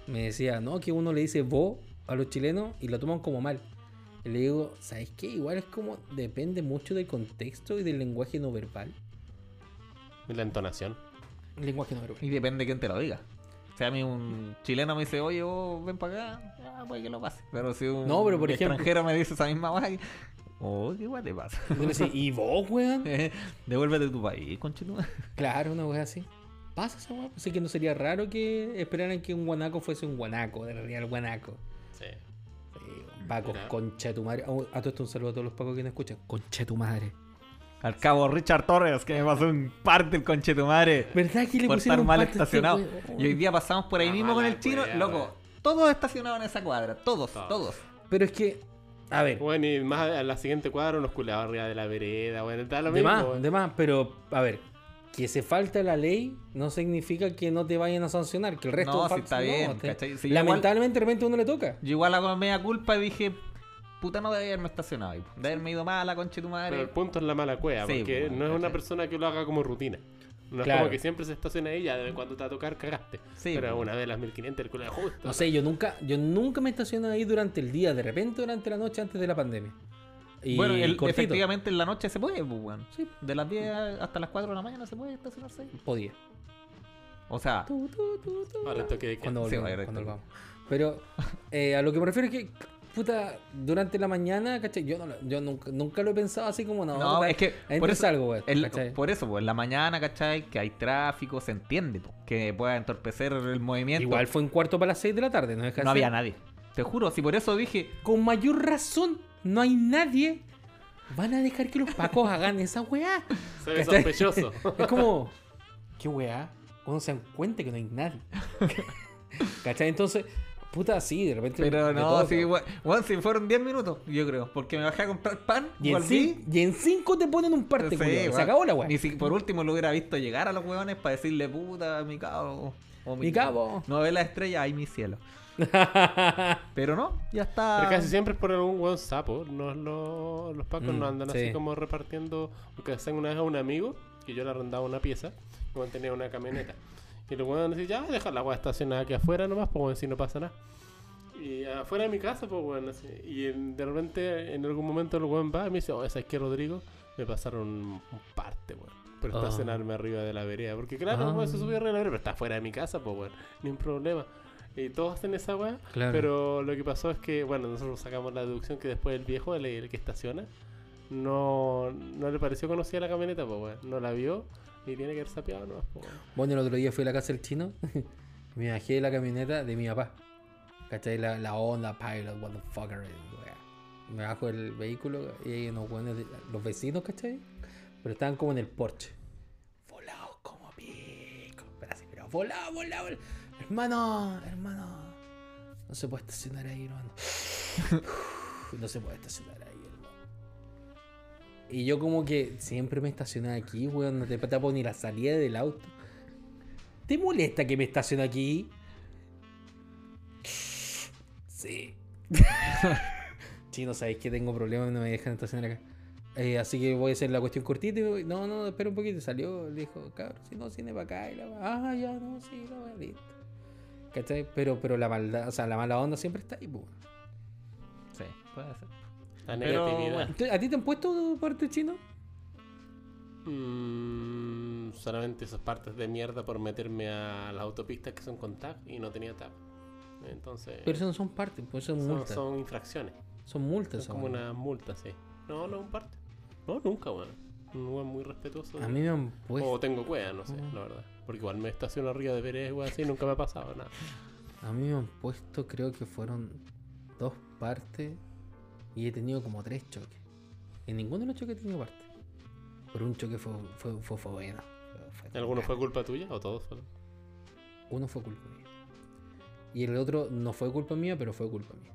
Me decía, no, que uno le dice vos a los chilenos y lo toman como mal. Y le digo, ¿sabes qué? Igual es como, depende mucho del contexto y del lenguaje no verbal.
Y la entonación.
Lenguaje no verbal.
Y depende de quién te lo diga. Si a mí un chileno me dice, oye, vos ven para acá, puede que lo pase. Pero si un
No, pero por ejemplo-
extranjero me dice esa misma guay, oh, qué guay te pasa.
Y tú le decís, ¿y vos, weón?
Devuélvete a tu país, conchito.
Claro, una wea así. Pasa esa wea. Así que no sería raro que esperaran que un guanaco fuese un guanaco, de real guanaco. Paco,
Mira.
concha tu madre. Oh, A todo esto un saludo a todos los pacos que nos escuchan. Concha tu madre.
Al cabo, Richard Torres, que me pasó un parte el conche tu madre.
¿Verdad que le
Por
pusieron
estar mal
este
estacionado. y hoy día pasamos por ahí
La
mismo con el chino,
wea,
loco. Todos estacionados en esa cuadra, todos,
Todos.
todos.
Pero es que, a ver,
Bueno, y más a la siguiente cuadra unos culados arriba de la vereda, bueno, está lo
de
mismo.
más, de más, pero, a ver, que se falta la ley no significa que no te vayan a sancionar, que el resto
No, sí está bien,
te-.
Sí,
lamentablemente de repente a uno le toca.
Yo igual hago media culpa y dije, puta, no debía haberme estacionado ahí. De haberme ido mal a la conche tu
Pero el
madre.
punto es la mala cueva,
Sí,
porque
weón,
no es una persona que lo haga como rutina. No es
Claro.
como que siempre se estaciona ahí, ya de vez en cuando te va a tocar, cagaste.
Sí,
Pero
weón.
una vez las 1500 el culo de justo.
No sé, yo nunca, yo nunca me estaciono ahí durante el día, de repente durante la noche antes de la pandemia. Y
bueno, el- efectivamente en la noche se puede, pues, weón.
Sí.
De las 10 hasta las 4 de la mañana se puede estacionarse ahí.
podía.
O sea,
tu, tu.
Ahora toque de.
Cuando
Sí,
volvamos,
ahora
cuando volvamos. Pero eh, a lo que me refiero es que, puta, durante la mañana, ¿cachai? Yo, no, lo- yo nunca, nunca lo he pensado así como, no,
no,
puta,
es que por eso, el-
¿cachai?
por eso, pues en la mañana, ¿cachai? Que hay tráfico, se entiende, po, que pueda entorpecer el movimiento.
Igual fue un cuarto para las 6 de la tarde, no deja de
no había nadie. Te juro, si por eso dije,
Con mayor razón, no hay nadie. Van a dejar que los pacos hagan esa weá.
Se ve sospechoso.
Es como, ¿qué weá? cuando se dan cuenta que no hay nadie. ¿Cachai? Entonces, puta, sí, de repente.
Pero
me
no, sí, we- weón, si fueron 10 minutos, yo creo. Porque me bajé a comprar pan,
Y en,
volví.
y en cinco te ponen un parte,
Sí,
culiao. Se
weón.
acabó la weá.
Ni si por último lo hubiera visto llegar a los hueones para decirle puta, mi cabo. o
Mi cabo.
No ve la estrella, ay mi cielo. Pero no, ya está.
Pero casi siempre es por algún buen sapo. No, no- los pacos
Mm,
no andan
sí.
así como repartiendo. Porque hacen una vez a un amigo que yo le arrendaba una pieza. Y bueno, tenía una camioneta. Y los weones decían, ya, deja la weá estacionada aquí afuera nomás, pues bueno, si no pasa nada. Y afuera de mi casa, pues bueno, así. Y en- de repente, en algún momento, el weón va y me dice, oh, ¿sabes qué, Rodrigo? Me pasaron un parte, weón. Por
Ah.
estacionarme arriba de la vereda. Porque claro,
Ah.
weón, se subió arriba de la vereda, pero está fuera de mi casa, pues bueno, ni un problema. Y todos hacen esa weá.
Claro.
Pero lo que pasó es que, bueno, nosotros sacamos la deducción que después el viejo, el, el que estaciona, no, no le pareció conocida la camioneta, pues, weón. No la vio y tiene que haber sapeado, ¿no? Pues.
Bueno, el otro día fui a la casa del chino. me bajé de la camioneta de mi papá. ¿Cachai? La, la Honda Pilot, what the fucker. wea. Me bajo del vehículo y hay unos buenos, los vecinos, ¿cachai? Pero estaban como en el porche. Volados como pico. Pero así, pero volado, volado. volado. Hermano, hermano. No se puede estacionar ahí, hermano. no se puede estacionar ahí, hermano. Y yo como que siempre me estacioné aquí, weón. No te tapo ni la salida del auto. ¿Te molesta que me estacione aquí? Sí. Chino, sabéis que tengo problemas, no me dejan estacionar acá. Eh, así que voy a hacer la cuestión cortita. y voy- No, no, espera un poquito. Salió, le dijo, cabrón, si no, viene para acá. Y la ah, ya, no, sí, la va, listo. ¿Cachai? Pero, pero la maldad, o sea, la mala onda siempre está ahí, pues.
Sí, puede ser.
La
Pero,
negatividad.
bueno.
¿A ti te han puesto parte chino?
Mm, solamente esas partes de mierda por meterme a las autopistas que son con tag y no tenía tag. Entonces,
Pero eso no son partes, pues son,
son,
multas. Son,
son infracciones.
multas.
Son como una multa, sí. No, no es un parte. No, nunca, weón. Un weón muy respetuoso.
A mí me han puesto.
O tengo cueva, no sé, la verdad. Porque igual me estaciono arriba de Pérez, weón, así nunca me ha pasado nada.
A mí me han puesto, creo que fueron dos partes y he tenido como tres choques. En ninguno de los choques he tenido parte. Pero un choque fue, fue, fue, fue bueno. Fue-
¿Alguno fue culpa tuya o todos fueron?
Uno fue culpa mía. Y el otro no fue culpa mía, pero fue culpa mía.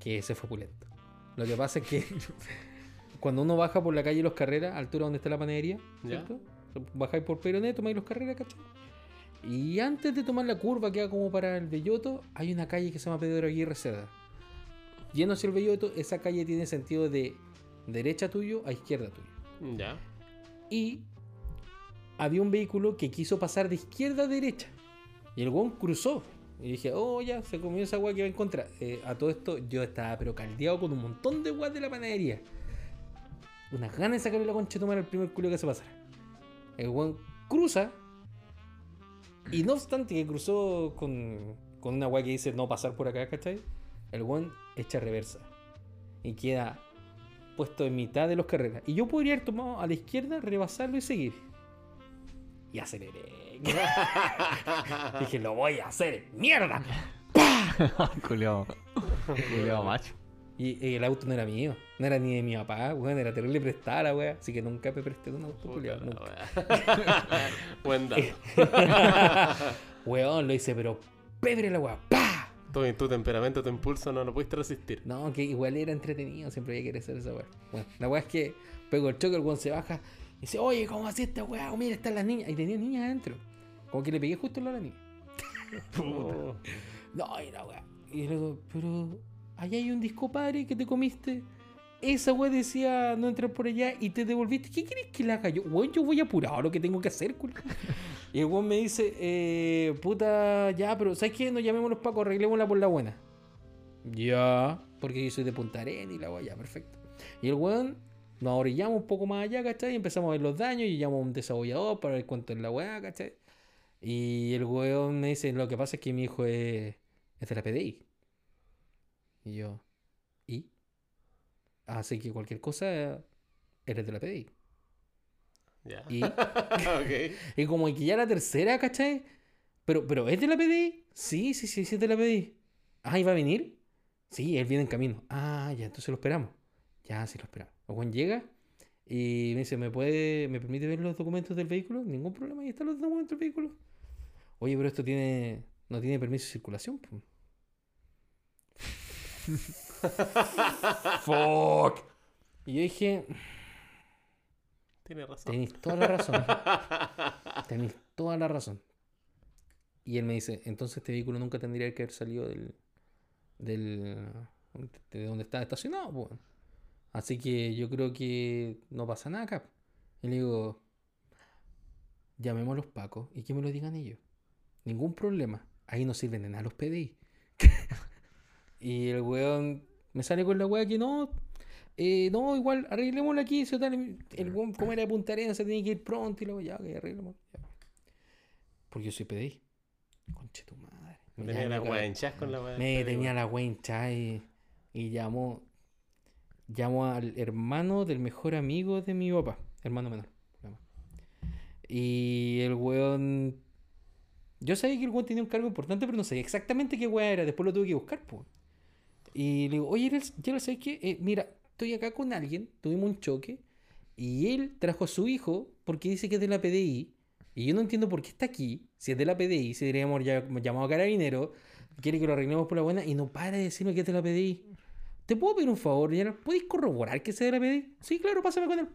Que ese fue pulento. Lo que pasa es que cuando uno baja por la calle Los Carreras, altura donde está la panadería,
Ya.
Bajáis por Peroné, tomáis Los Carreras, ¿cachai? Y antes de tomar la curva que va como para el Belloto, hay una calle que se llama Pedro Aguirre Cerda. Yendo hacia el Belloto, esa calle tiene sentido de derecha tuyo a izquierda tuyo.
Ya.
Y había un vehículo que quiso pasar de izquierda a derecha. Y el weón cruzó. Y dije, oh, ya, se comió esa weá que va a encontrar. Eh, a todo esto, yo estaba pero caldeado con un montón de weas de la panadería. Unas ganas de sacarle la concha de tomar al primer culo que se pasara. El weón cruza. Y no obstante que cruzó con, con una weá que dice no pasar por acá, ¿cachai? El weón echa reversa. Y queda puesto en mitad de los carreras. Y yo podría haber tomado a la izquierda, rebasarlo y seguir. Y aceleré. Dije, lo voy a hacer, mierda.
Culeado. Culeado macho.
Y, y el auto no era mío, no era ni de mi papá, weón, era terrible prestada la wea. Así que nunca me presté un auto,
wea. Buen dato.
Weón, lo hice, pero pebre la wea, ¡pa!
Tu, tu temperamento, tu impulso no lo pudiste resistir.
No, que igual era entretenido, siempre había que hacer esa. Bueno, la wea es que pego el choque, el weón se baja y dice, oye, ¿cómo así esta wea? Mira, están las niñas. Y tenía niñas adentro. Como que le pegué justo en la a la niña.
Oh.
No, y la weá. Y le digo, pero allá hay un disco padre que te comiste. Esa weá decía no entrar por allá y te devolviste. ¿Qué querés que le haga yo? Weón, yo voy apurado lo que tengo que hacer, culo. Y el weón me dice, eh, puta, ya, pero ¿sabes qué? No llamemos los pacos, arreglémosla por la buena. Ya, porque yo soy de Punta Arenas y la weá, ya, perfecto. Y el weón nos orillamos un poco más allá, ¿cachai? Y empezamos a ver los daños y llamamos a un desabollador para ver cuánto es la weá, ¿cachai? Y el weón me dice, lo que pasa es que mi hijo es, es de la PDI. Y yo, ¿y? Así que cualquier cosa, eres de la PDI.
Ya.
Y,
ok.
y como que ya la tercera, ¿cachai? Pero, pero ¿es de la PDI? Sí, sí, sí, sí es de la PDI. Ah, ¿y va a venir? Sí, él viene en camino. Ah, ya, entonces lo esperamos. Ya, sí lo esperamos. El weón llega Y me dice, ¿me puede, me permite ver los documentos del vehículo? Ningún problema, ahí están los documentos del vehículo. Oye, pero esto tiene, no tiene permiso de circulación. po". Fuck. Y yo dije,
Tiene razón.
tenéis toda la razón. tenéis toda la razón. Y él me dice, entonces este vehículo nunca tendría que haber salido del, del de donde estaba estacionado. po". Así que yo creo que no pasa nada acá. Y le digo, llamemos a los pacos y que me lo digan ellos. Ningún problema. Ahí no sirven de nada los PDI. y el weón me sale con la wea que no. eh, no, igual arreglémoslo aquí. si total, el weón, como era de Punta Arenas, se tenía que ir pronto. Y luego ya, ok, arreglemos. ya. Porque yo soy PDI. Conche tu madre. Me
Tenía
llama
la wea hinchada con la del
Me tenía la wea hinchada y, y llamó, llamó al hermano del mejor amigo de mi papá, hermano menor. se. Y el weón. Yo sabía que el weón tenía un cargo importante, pero no sabía exactamente qué weá era. Después lo tuve que buscar, pues. Y le digo, oye, ya sabes qué, Eh, mira, estoy acá con alguien, tuvimos un choque, y él trajo a su hijo porque dice que es de la PDI. Y yo no entiendo por qué está aquí, si es de la PDI, si deberíamos llamado a carabinero, quiere que lo arreglemos por la buena y no para de decirme que es de la PDI. ¿Te puedo pedir un favor? Yara? ¿Puedes corroborar que sea de la PDI? Sí, claro, pásame con él.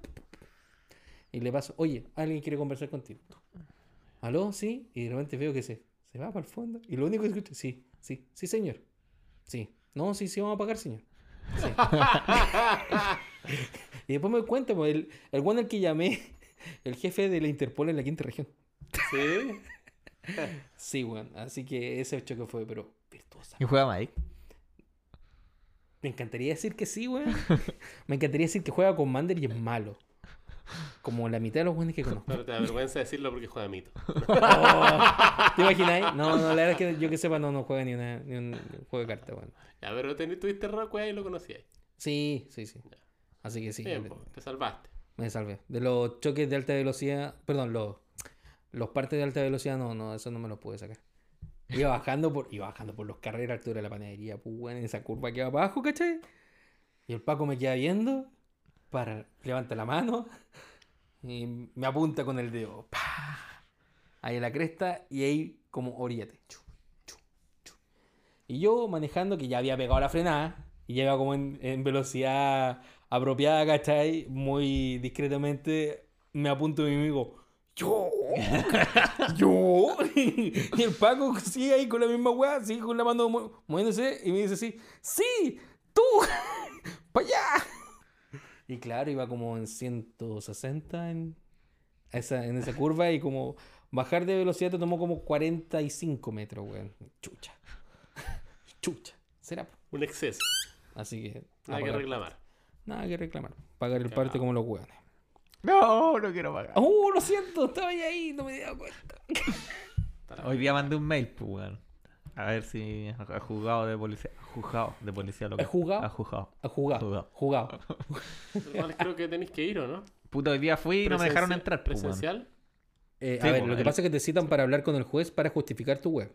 Y le paso, oye, alguien quiere conversar contigo. ¿Aló? Sí. Y de repente veo que se, se va para el fondo. Y lo único que escucho, sí, sí, sí, señor. Sí. No, sí, sí, vamos a pagar, señor. Sí. y después me doy cuenta, pues, el, el one al que llamé, el jefe de la Interpol en la quinta región.
Sí.
Sí, weón. Así que ese choque fue, pero virtuosa.
¿Y juega Mike?
Me encantaría decir que sí, weón. Me encantaría decir que juega con Mander y es malo. Como la mitad de los buenos que conozco.
Pero te da vergüenza decirlo porque juega mito.
Oh, ¿Te imagináis? No, no, la verdad es que yo que sepa no, no juega ni, una, ni un juego de cartas, weón.
Ya, pero ten- tuviste Rockwell y lo conocías.
Sí, sí, sí.
Ya.
Así que sí,
Bien, te salvaste.
me salvé. De los choques de alta velocidad, perdón, los, los partes de alta velocidad, no, no, eso no me los pude sacar. Iba bajando por, iba bajando por los carreras altura de la panadería, pues, en esa curva que va abajo, ¿cachai? Y el Paco me queda viendo, para, levanta la mano y me apunta con el dedo. ¡pa! Ahí en la cresta y ahí como oríate. Y yo manejando, que ya había pegado la frenada y iba como en, velocidad apropiada, ¿cachai? Muy discretamente me apunto a mí mismo. Yo, yo. y el Paco sigue ahí con la misma weá, sigue con la mano moviéndose y me dice así: ¡Sí! ¡Tú! ¡Para allá! Y claro, iba como en 160 en esa, en esa curva y como bajar de velocidad te tomó como 45 metros, weón. Chucha. Chucha. Será.
Un exceso.
Así que.
Nada que reclamar.
Nada que reclamar. Pagar el parte como los weones.
No, no quiero pagar.
¡Oh, lo siento! Estaba ahí, ahí, no me dado cuenta.
Hoy día mandé un mail, pues, weón. A ver si ha juzgado de policía. Ha juzgado de policía lo que.
¿Ha juzgado?
Ha juzgado.
A jugar.
Jugado.
Jugado.
Igual creo que tenéis que ir, ¿o no?
Puta, hoy día fui y no me dejaron entrar, pues.
¿Presencial?
Eh,
Sí,
a ver,
po,
lo que pasa es que te citan para hablar con el juez para justificar tu web.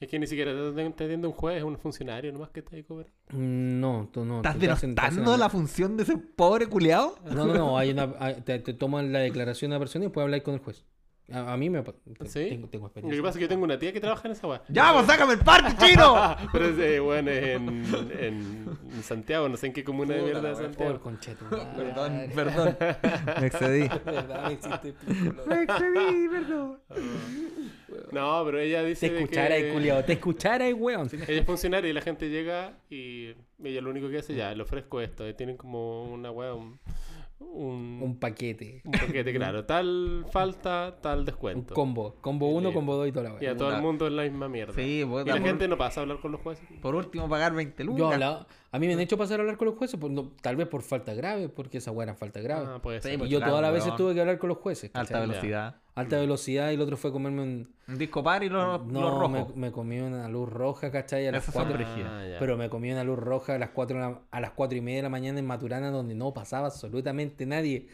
Es que ni siquiera te atiende un juez, es un funcionario nomás que está ahí cobrando.
Mm, No, tú no.
¿Estás denostando la función de ese pobre culiao?
No, no, no. Hay una, hay- te, te toman la declaración de la persona y puedes hablar con el juez. A, a mí me
¿Sí?
tengo, tengo
Lo que
experiencia.
pasa es que yo tengo una tía que trabaja en esa weá.
¡Ya, pues sácame el parte, chino!
Pero ese weón es en, en, en Santiago, no sé en qué comuna de mierda
la
de Santiago.
por
Perdón, perdón. Me excedí.
Verdad, me
excedí, perdón.
No, pero ella dice
Te escuchara
que
culiao. Te escuchara weón.
ella es funcionaria y la gente llega y ella lo único que hace ya, le ofrezco esto. y tienen como una weá, un, un,
Un paquete.
un paquete, claro. Tal falta, tal
Un
descuento.
combo. Combo 1,
Sí.
combo 2 y toda la
y
wea.
a todo el mundo es la misma mierda.
Sí,
y la
por,
gente no pasa a hablar con los jueces.
por último pagar 20 lucas.
Yo hablaba- a mí me han hecho pasar a hablar con los jueces, por no- tal vez por falta grave, porque esa weá era falta grave.
Ah, puede
Sí, pues,
y yo
claro,
todas las veces tuve que hablar con los jueces.
Alta velocidad.
Alta velocidad y el otro fue comerme un...
Un disco par y los lo
No, me,
rojos.
me comí una luz roja, ¿cachai? A las
Esas son
4
brígidas.
Ah, ya.
Pero me comí una luz roja a las 4, a las cuatro y media de la mañana en Maturana donde no pasaba absolutamente nadie.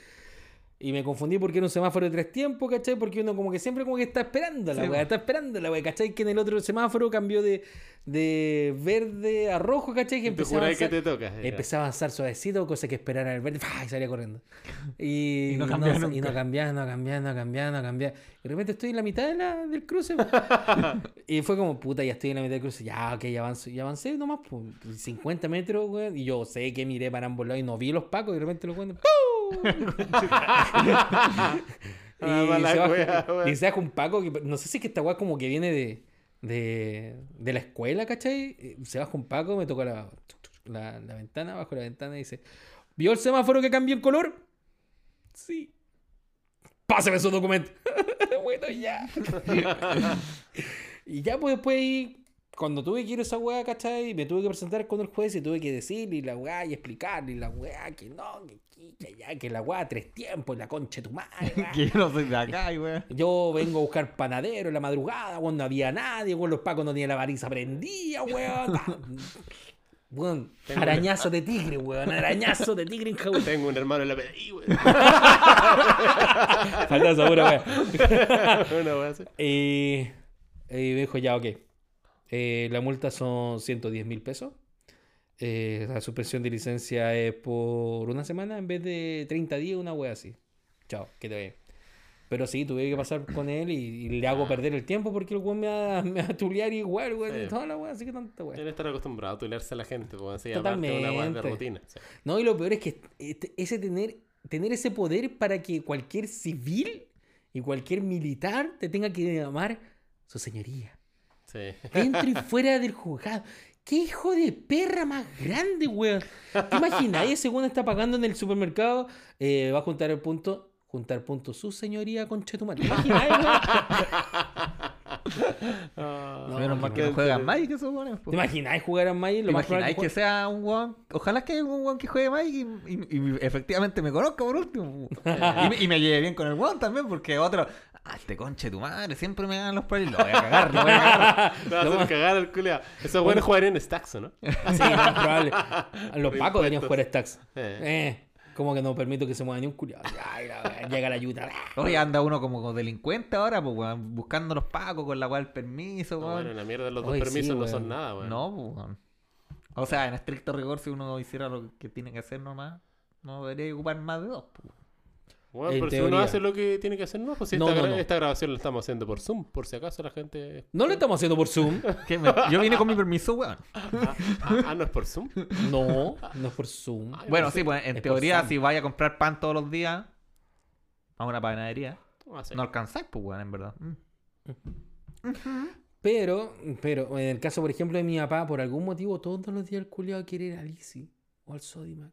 Y me confundí porque era un semáforo de tres tiempos, ¿cachai? Porque uno como que siempre como que está esperando la
Sí,
weá, está esperando la weá, ¿cachai? Que en el otro semáforo cambió de, de verde a rojo, ¿cachai? Que
Y
empecé a,
que
avanzar,
te
a avanzar suavecito, cosa que esperar al verde, ¡fua! y salía corriendo. Y,
Y no
no,
cambiaba
y
nunca.
no cambiaba, no cambiaba, no cambiaba, no cambiaba. Y de repente estoy en la mitad de la, del cruce. y fue como, puta, ya estoy en la mitad del cruce. Ya, ok, ya avanzo. Y avancé nomás, pues, 50 metros, weón. Y yo sé que miré para ambos lados y no vi los pacos. Y de repente los weones, y,
Ah, mala
se baja,
wea, weón.
y se baja un Paco que no sé si es que esta weá como que viene de, de, de la escuela, ¿cachai? Y Se baja un Paco, me toca la, la, la ventana, bajo la ventana y dice: ¿Vio el semáforo que cambió el color? Sí. Pásame su documento. bueno, ya. y ya, pues después ahí, cuando tuve que ir a esa weá, ¿cachai? Me tuve que presentar con el juez y tuve que decirle y la weá y explicarle y la weá que no, que, que allá, que la weá tres tiempos y la concha de tu madre. weá.
que yo no soy de acá, weón.
Yo vengo a buscar panadero en la madrugada, cuando no había nadie, weón, los pacos no tenían la baliza prendida, weón. Weón, arañazo de tigre, weón, arañazo de tigre en jaula.
Tengo un hermano en la PDI, güey.
Falta esa pura weón.
Una wea así.
Y, y me dijo, ya, ok. Eh, la multa son 110 mil pesos. Eh, la suspensión de licencia es por una semana en vez de 30 días, una wea así. Chao, que te vaya. Pero sí, tuve que pasar con él y, y le hago perder el tiempo porque el weón me va, me va a tulear igual, weón.
Sí.
Toda la wea, así que tanta.
Tiene que estar acostumbrado a tulearse a la gente, pues así, aparte de una de
Totalmente.
rutina. sí.
No, y lo peor es que este- ese tener, tener ese poder para que cualquier civil y cualquier militar te tenga que llamar su señoría.
Sí.
dentro y fuera del juzgado. ¿Qué hijo de perra más grande, weón? ¿Te imaginas? Ese weón está pagando en el supermercado, eh, va a juntar el punto, juntar punto su señoría con Chetumal. ¿Te imaginas, weón?
Ah,
No,
Menos mal que no juegan Magic esos weones, po.
¿Te imaginas jugar a Magic?
¿Te
Lo
imagináis que sea un weón? Ojalá que haya un weón que juegue Magic y, y- y efectivamente me conozca por último. po. y, me, y me lleve bien con el weón también, porque otro. Ah, este conche tu madre, siempre me ganan los problemas. Lo voy a cagar, lo voy a cagar.
Te vas a hacer cagar al culiao. Esos buenos jugarían en Stacks, ¿o ¿no?
Sí, lo más probable. Los pacos deberían jugar Stacks.
Eh.
Eh, como que no permito que se mueva ni un wea, Llega la ayuda.
Oye, anda uno como delincuente ahora, pues, weón, buscando los pacos con la del permiso,
No,
weón.
bueno, la mierda, los dos
Oye,
permisos
sí,
no
weón.
son nada, weón.
No, pues, weón. O sea, en estricto rigor, si uno hiciera lo que tiene que hacer nomás, no debería ocupar más de dos. pues.
Bueno,
En
pero si uno hace lo que tiene que hacer, no, pues si
No,
esta,
no,
gra-
no.
esta grabación la estamos haciendo por Zoom, por si acaso la gente...
No lo estamos haciendo por Zoom.
¿Qué? Me- Yo vine con mi permiso, weón.
Ah, ah, ah, no es por Zoom.
No, no es por Zoom.
Ay,
Bueno,
no
sí, pues en
Es
teoría, si vaya a comprar pan todos los días a una panadería,
Ah, sí.
no alcanzáis, pues, weón, en verdad. Mm.
Pero, pero en el caso, por ejemplo, de mi papá, por algún motivo, todos los días el culiado quiere ir al Easy o al Sodimac.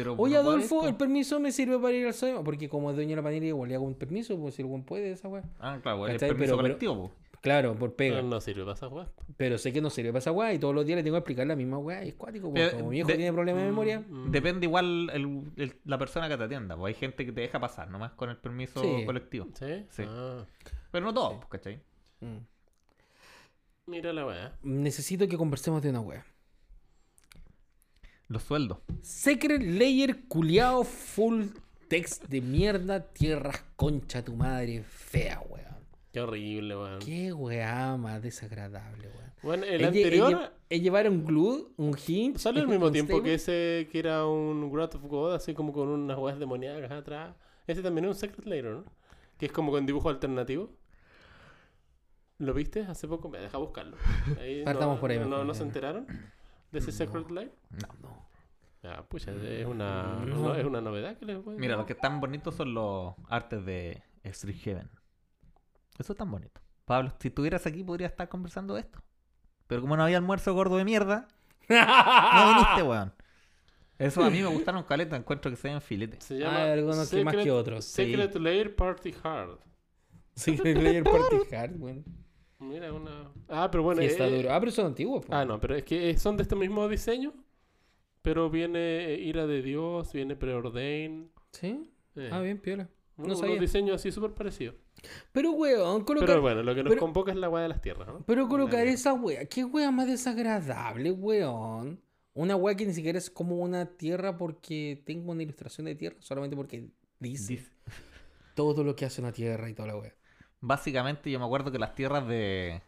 Pero,
Oye, Adolfo, el permiso me sirve para ir al Sodimac. Porque como es dueño de la panadería, igual le hago un permiso, pues si el buen puede, esa weá.
Ah, claro, el permiso
Pero- pero-
colectivo, po.
Claro, por pega.
no sirve para esa weá.
Pero sé que no sirve para esa weá y todos los días le tengo que explicar la misma weá. Y es cuático, porque
Pero,
como mi hijo
de-
tiene problemas de memoria.
Mm,
Depende igual el- el- la persona que te atienda. Pues hay gente que te deja pasar nomás con el permiso
Sí.
colectivo.
¿Sí?
Sí.
Ah,
Pero no todos, pues, ¿cachai?
Mm.
mira la weá.
Necesito que conversemos de una weá.
Los sueldos.
Secret Layer culiao full text de mierda, tierras concha tu madre, fea weón.
Qué horrible, weón.
Qué weá más desagradable, weón.
Bueno, el anterior
es lle- es llevar un glue, un hinge.
sale al mismo tiempo que ese que era un Wrath of God, así como con unas weas demoníacas atrás. Ese también es un Secret Layer, ¿no? Que es como con dibujo alternativo. ¿Lo viste hace poco? Me deja buscarlo. Ahí
Partamos
no,
por ahí
No, no se enteraron de ese Secret Layer?
No, no.
Ah, pucha, es una,
No.
no, es una novedad que les voy a
Mira, los que están bonitos son los artes de Street Heaven. Eso es tan bonito. Pablo, si estuvieras aquí podrías estar conversando de esto. Pero como no había almuerzo gordo de mierda, no viniste, weón. Eso a mí me gustaron caleta, encuentro que se ven filetes.
Se
Hay
llama
algunos que más que otros, sí.
Secret Layer Party Hard.
Secret Layer Party Hard, weón.
Mira, una. Ah, pero bueno.
Sí, está
eh,
duro. Ah, pero son antiguos, po.
Ah, no, pero es que eh, son de este mismo diseño. Pero viene eh, Ira de Dios, viene Preordain.
¿Sí?
eh,
Ah, bien, piola. No
unos
sabía.
diseños así súper parecidos.
Pero, weón, colocar.
Pero bueno, lo que nos
pero-
convoca es la weá de las tierras, ¿no?
Pero colocar
La-
esa wea, qué wea más desagradable, weón. Una wea que ni siquiera es como una tierra porque tengo una ilustración de tierra, solamente porque dice.
Dice.
todo lo que hace una tierra y toda la wea.
Básicamente yo me acuerdo que las tierras de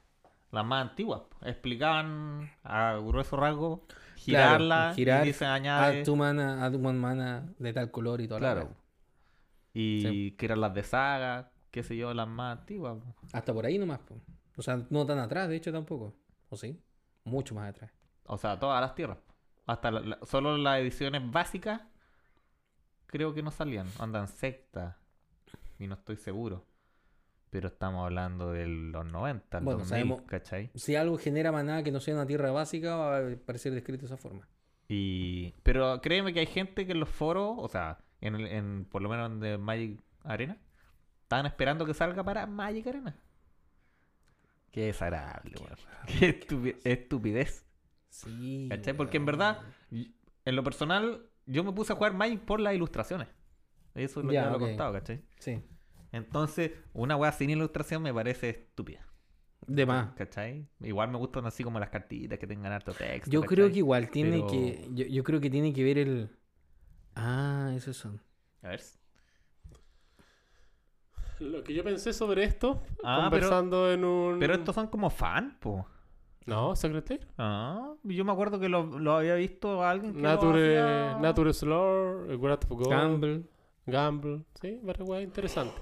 las más antiguas explicaban a grueso rasgo girarla
girar,
y dice añade
Add tu mana, add one mana de tal color y toda la
Claro. y
Sí.
que eran las de saga, qué sé yo, las más antiguas.
Hasta por ahí nomás, po. O sea, no tan atrás, de hecho, tampoco. ¿O sí? Mucho más atrás.
O sea, todas las tierras. Hasta la- la- solo las ediciones básicas creo que no salían. Andan secta. Y no estoy seguro. Pero estamos hablando de los 90, el
Bueno,
2000,
sabemos-
¿cachai?
Si algo genera maná que no sea una tierra básica, va a parecer descrito de esa forma.
Y... Pero créeme que hay gente que en los foros, o sea, en, el- en por lo menos en de Magic Arena, estaban esperando que salga para Magic Arena. Qué desagradable, weón. Qué estupi- estupidez.
Sí.
¿Cachai? Porque en verdad, en lo personal, yo me puse a jugar Magic por las ilustraciones. Eso es lo
Ya,
que ya lo he contado, ¿cachai?
Sí.
Entonces, una weá sin ilustración me parece estúpida.
De más.
¿Cachai? Igual me gustan así como las cartitas que tengan harto texto.
Yo creo que igual tiene
Pero-
que. Yo, yo creo que tiene que ver el. Ah, esos son.
A ver.
Lo que yo pensé sobre esto,
Ah,
conversando en un...
Pero estos son como fan, po.
No, Secretary.
Ah, yo me acuerdo que lo, lo había visto alguien que lo
Nature,
hacía-
Nature Slore, Wrath of God,
Campbell.
Gamble. Sí, varias weas interesantes.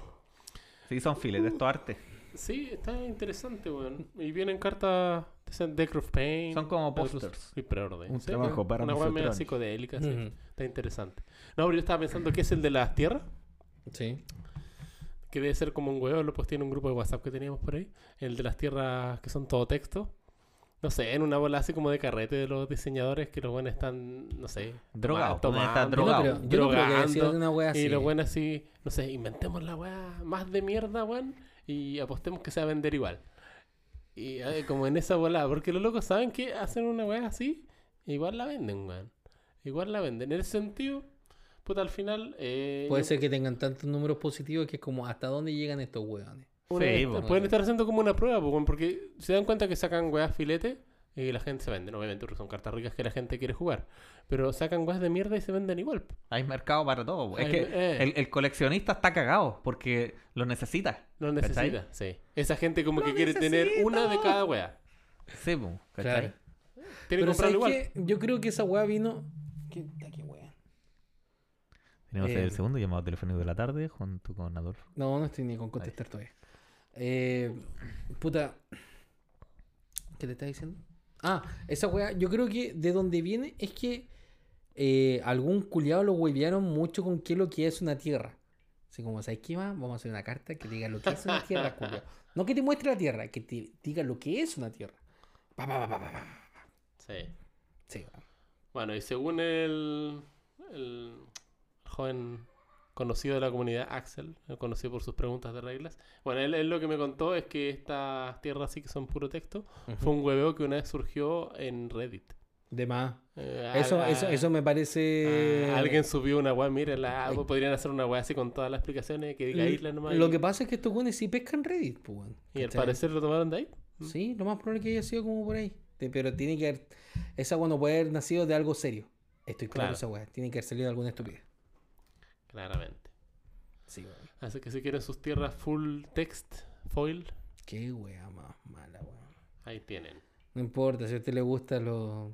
Sí, son files de estos artes.
Sí, está interesante, weón. Y vienen cartas de Deck of Pain.
Son como pósters.
Y preorden.
Un
Sí,
trabajo para
Una wea media psicodélica, sí. Está interesante. No, pero yo estaba pensando que es el de las tierras.
Sí.
Que debe ser como un huevo, lo posté en un grupo de WhatsApp que teníamos por ahí. El de las tierras que son todo texto. No sé, en una bola así como de carrete de los diseñadores que los buenos están, no sé,
Drogados,
toma-
pueden estar
Yo no
drogado.
creo, yo no creo que una wea así.
Y los buenos así, no sé, inventemos la weá más de mierda, weón, y apostemos que se va a vender igual. Y eh, como en esa bola, porque los locos saben que hacen una weá así, igual la venden, weón. Igual la venden. En ese sentido, puta, al final... eh,
Puede
yo-
ser que tengan tantos números positivos que es como hasta dónde llegan estos hueones.
Sí,
pueden estar haciendo como una prueba, porque se dan cuenta que sacan weas filete y la gente se vende. Obviamente porque son cartas ricas que la gente quiere jugar. Pero sacan weas de mierda y se venden igual.
Hay mercado para todo. Es
Hay-
que
eh.
el, el coleccionista está cagado porque lo necesita. ¿Cachai?
necesita, sí. Esa gente como
Lo
que quiere tener una de cada wea.
Sí.
Claro.
Tiene que
Pero
comprarlo
¿sabes
igual.
Yo creo que esa weá vino. ¿Qué, wea?
Tenemos
Eh,
el segundo llamado telefónico de la tarde junto con Adolfo.
No, no estoy ni con contestar todavía. Eh, puta. ¿Qué te estás diciendo? Ah, esa weá, yo creo que de donde viene es que eh, algún culiado lo huevearon mucho con qué es lo que es una tierra. Así como, ¿sabes qué más? Vamos a hacer una carta que diga lo que es una tierra, culiao. No que te muestre la tierra, que te diga lo que es una tierra. Pa, pa, pa.
Sí.
Sí.
Bueno, y según el, el joven conocido de la comunidad, Axel, el conocido por sus preguntas de reglas, bueno, él, él lo que me contó es que estas tierras sí que son puro texto, fue un hueveo que una vez surgió en Reddit.
De más.
Eh,
Eso, eso, eso me parece.
a- alguien subió una weá, mírenla,
Ay.
podrían hacer una weá así con todas las explicaciones que diga isla nomás.
Lo
y,
que pasa es que estos güeyes sí pescan Reddit, pues, weón.
y al parecer lo tomaron de ahí.
Sí, lo más probable es que haya sido como por ahí. Pero tiene que haber. Esa weá no puede haber nacido de algo serio. Estoy claro,
Claro.
esa weá. Tiene que haber salido de alguna estupidez.
Claramente.
Sí, weón.
Así que si quieren sus tierras full text, foil,
Qué weá más mala, weón.
ahí tienen.
No importa, si a usted le gustan los.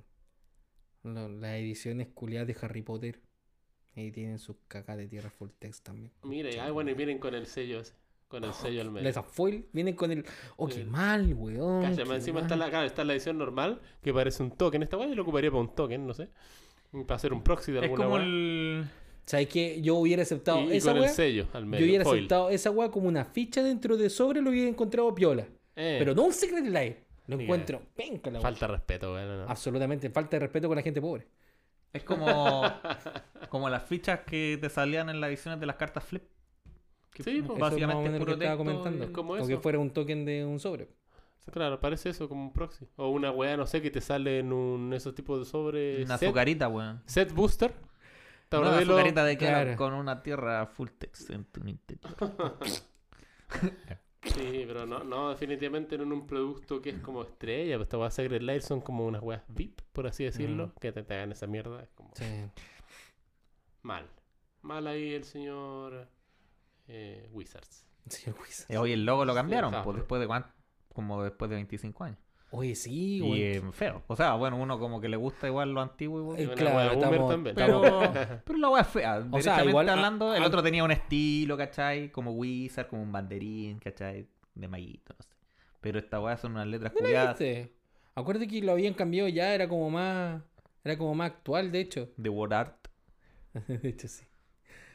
las ediciones culiadas de Harry Potter. Ahí tienen sus cacas de tierra full text también.
Mire, ah, bueno, y vienen con el sello ese. Con el sello al medio.
Esa foil vienen con el. Oh, qué
Sí.
mal, weón.
Más encima está la, claro, está la edición normal, que parece un token. Esta weá yo lo ocuparía para un token, no sé. Para hacer un proxy de
Es
alguna
como
weá.
el.
¿Sabes qué? Yo hubiera aceptado
Y, y
esa
con el
weá.
sello al
Yo
medio.
hubiera
foil.
aceptado esa weá como una ficha dentro de sobre, lo hubiera encontrado piola.
Eh,
Pero no un Secret Life. Lo encuentro penca la weá.
Falta de respeto, weá. no, no.
Absolutamente, falta de respeto con la gente pobre.
Es como. como las fichas que te salían en las ediciones de las cartas flip. Que
Sí, pues.
Es
básicamente
menos
es
lo
puro
que estaba comentando.
y-
como
que fuera un token de un sobre.
Claro, parece eso como un proxy. O una weá, no sé, que te sale en un esos tipos de sobre.
Una
set,
azucarita, weón.
set booster. ¿Te
Una
de
Claro.
con una tierra full text en tu Nintendo.
Sí, pero no, no, definitivamente no en un producto que es como estrella. Pues esta weá Secret Light son como unas weas VIP, por así decirlo.
Mm.
Que te, te hagan esa mierda. Es como
Sí.
mal. Mal ahí el señor eh, Wizards.
Señor Wizard.
Eh, Hoy el logo lo cambiaron, pues después de cuánto, como después de 25 años.
Oye, sí,
Y
güey.
eh, feo. O sea, bueno, uno como que le gusta igual lo antiguo igual.
Eh,
Una
claro, estamos-
también.
Pero, pero la weá es fea. Derechamente
igual, ah,
hablando, el
ah,
otro tenía un estilo, ¿cachai? Como Wizard, como un banderín, ¿cachai? De maguito, no sé. Pero esta weá son unas letras
¿viste? Acuérdate que lo habían cambiado ya, era como más. Era como más actual, de hecho.
de Word Art.
de hecho, sí.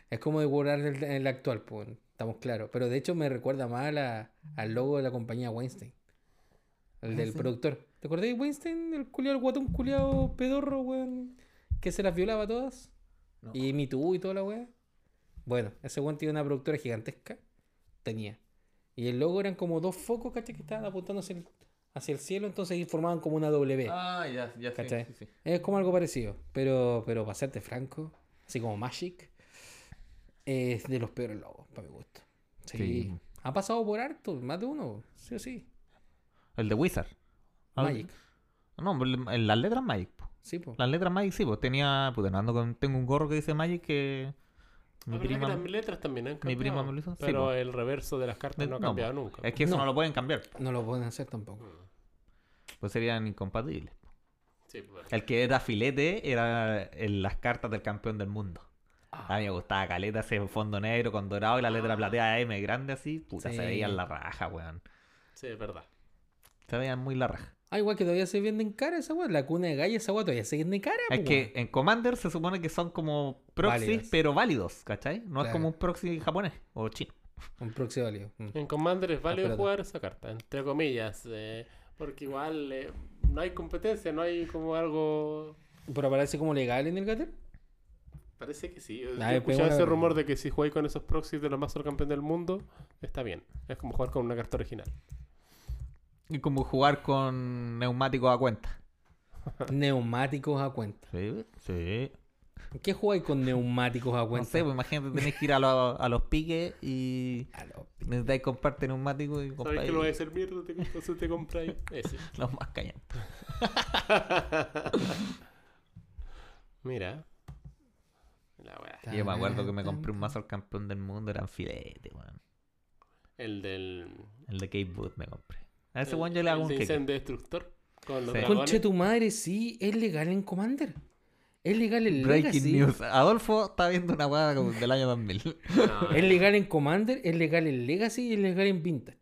Es como de borrar el, el actual, pues, estamos claros. Pero de hecho me recuerda más a la- al logo de la compañía Weinstein. El del
sí.
productor. ¿Te acordás de Weinstein? El culiado, el guatón culiado pedorro, weón. Que se las violaba todas.
No.
Y Me Too y toda la weá. Bueno, ese weón tiene una productora gigantesca. Tenía. Y el logo eran como dos focos, ¿cachai? Que estaban apuntando hacia el, hacia el cielo. Entonces ahí formaban como una W.
Ah, ya, ya
¿Cachai?
sí, sí.
Es como algo parecido. Pero, pero para serte franco, así como Magic, es de los peores logos, para mi gusto. Sí.
Sí.
Ha pasado por harto, más de uno, sí o sí.
El de Wizard. Ah,
Magic,
No, el- en las letras Magic. po.
sí, po.
Las letras Magic sí, pues tenía. Puta, ando con, tengo un gorro que dice Magic que. Mi prima.
que las letras también han
mi prima me lo hizo, sí,
Pero el reverso de las cartas no ha cambiado
po.
nunca.
Es que eso no.
No.
lo pueden cambiar.
No lo pueden hacer tampoco.
Pues serían incompatibles.
Sí, pues,
El que era filete era en las cartas del campeón del mundo. A mí me gustaba caleta ese fondo negro con dorado y la letra plateada M grande así. Puta,
Sí.
se veían la raja, weón.
sí, es verdad.
Se veían muy la raja.
Ah, igual que todavía se venden cara esa weá. La cuna de galla esa weá todavía se vende cara.
Es
po,
que en Commander se supone que son como proxies, pero válidos, ¿cachai? No es como un proxy japonés o chino.
Un proxy válido. Mm.
En Commander es válido
espérate.
jugar esa carta, entre comillas. eh, porque igual eh, no hay competencia, no hay como algo.
Pero aparece como legal en el Gater.
Parece que sí. Yo
Ah,
he
es
escuchado
una-
ese rumor de que si jugáis con esos proxies de los más campeón del mundo, está bien. Es como jugar con una carta original.
Y como jugar con neumáticos a cuenta.
Neumáticos a cuenta.
Sí, sí.
¿Qué jugáis con neumáticos a
No
cuenta?
sé, pues imagínate, tenés que ir a, los- a los piques y
A lo-
necesitáis comprarte neumáticos y
¿Sabes que lo vais a hacer mierda? Te- Entonces te compráis ese.
los más callantes.
Mira. La wea.
Yo me acuerdo que me compré un mazo al campeón del mundo, eran filete, weón.
El del.
El de Cape Boot me compré. A ese
el-
weón yo le hago un.
Incendio Destructor. Con los
Sí.
dragones.
Conche tu madre, sí, es legal en Commander. Es legal en
Breaking
Legacy.
news. Adolfo está viendo una weá como del año 2000.
No,
Es legal en Commander, es legal en Legacy y es legal en Vintage.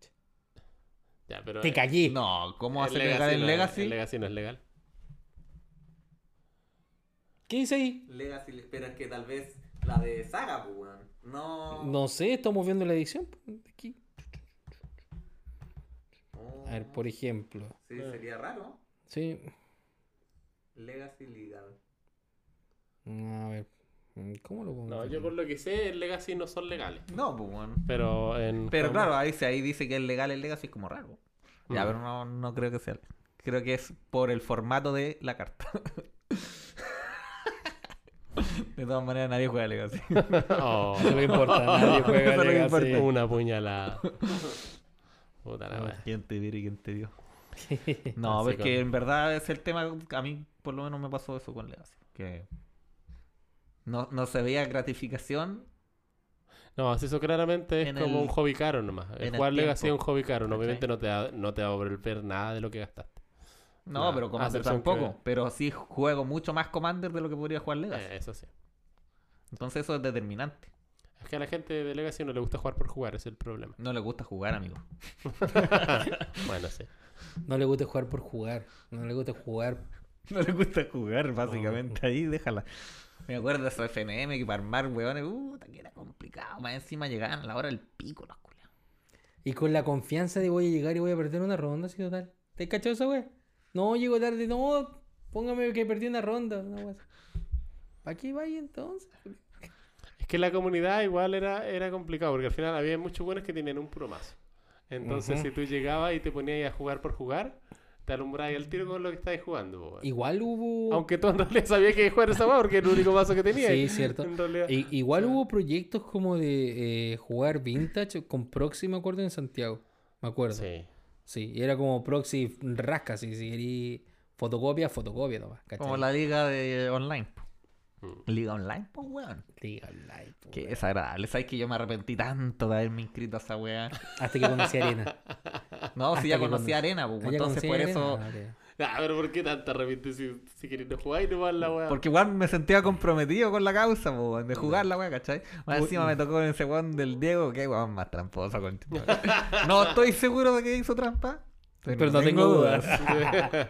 ya, pero
Te cagué.
No, ¿cómo hace legal en
no
Legacy?
Legacy no es legal.
¿Qué dice ahí?
Legacy, pero es que tal vez la de Saga, pues, weón. No.
No sé, estamos viendo la edición. Aquí. A ver, por ejemplo.
Sí, sería raro.
Sí.
Legacy legal.
A ver. ¿Cómo lo pongo?
No, yo por lo que sé, el Legacy no son legales.
No, pues, weón.
Pero en.
Pero claro, ahí, se- ahí dice que es legal el Legacy, es como raro. Ya,
Mm.
pero no, no creo que sea. Creo que es por el formato de la carta. de todas maneras, nadie juega Legacy.
Oh,
No le importa, nadie juega Legacy.
Una puñalada. Puta la wea.
¿Quién te vio y quién te vio? No, pero es
con-
que en verdad es el tema. A mí, por lo menos, me pasó eso con Legacy. Que no, no se veía gratificación.
No, así eso claramente es como
el-
un hobby caro nomás. El
el
jugar Legacy es un hobby caro. Obviamente no te, da, no te va a devolver nada de lo que gastaste.
No, pero Commander tampoco.
que-
Pero sí juego mucho más Commander de lo que podría jugar Legacy.
Eh, eso sí.
Entonces, eso es determinante.
Es que a la gente de Legacy no le gusta jugar por jugar, ese es el problema.
No le gusta jugar, amigo.
bueno, sí.
No le gusta jugar por jugar. No le gusta jugar.
No le gusta jugar, básicamente. Ahí déjala. Me acuerdo de esos FNM que para armar hueones, puta, que era complicado. Más encima llegaban a la hora del pico los culiados.
Y con la confianza de voy a llegar y voy a perder una ronda, así total. ¿Te cachado esa wea? No, llego tarde, no. Póngame que perdí una ronda. ¿Para qué vaya entonces?
Que la comunidad igual era, era complicado, porque al final había muchos buenos que tenían un puro mazo. Entonces, si tú llegabas y te ponías a jugar por jugar, te alumbrabas al tiro con lo que estabas jugando.
Igual hubo.
Aunque tú en realidad sabías que jugar esa weá porque era el único mazo que tenías.
Sí, cierto.
En realidad.
I- igual hubo proyectos como de eh, jugar vintage con Proxy, me acuerdo, en Santiago. Me acuerdo. Sí.
Sí.
y era como Proxy rasca, si, si querí fotocopia, fotocopia nomás. ¿cachai?
Como la liga de online.
Mm.
Liga Online, pues weón.
Liga Online, po,
Qué
weón.
desagradable. ¿Sabes que yo me arrepentí tanto de haberme inscrito a esa weá?
Hasta que conocí a Arena.
No,
Hasta
si ya conocí a Arena, pues entonces por
Arena.
eso.
Ah,
pero ¿por qué tanta repite si, si querés no jugar y no vas la weá?
Porque igual me sentía comprometido con la causa, weón, de jugar la weá, ¿cachai? Más encima me tocó ese weón del Diego, que weón más tramposo, con No estoy seguro de que hizo trampa.
Pero no tengo dudas.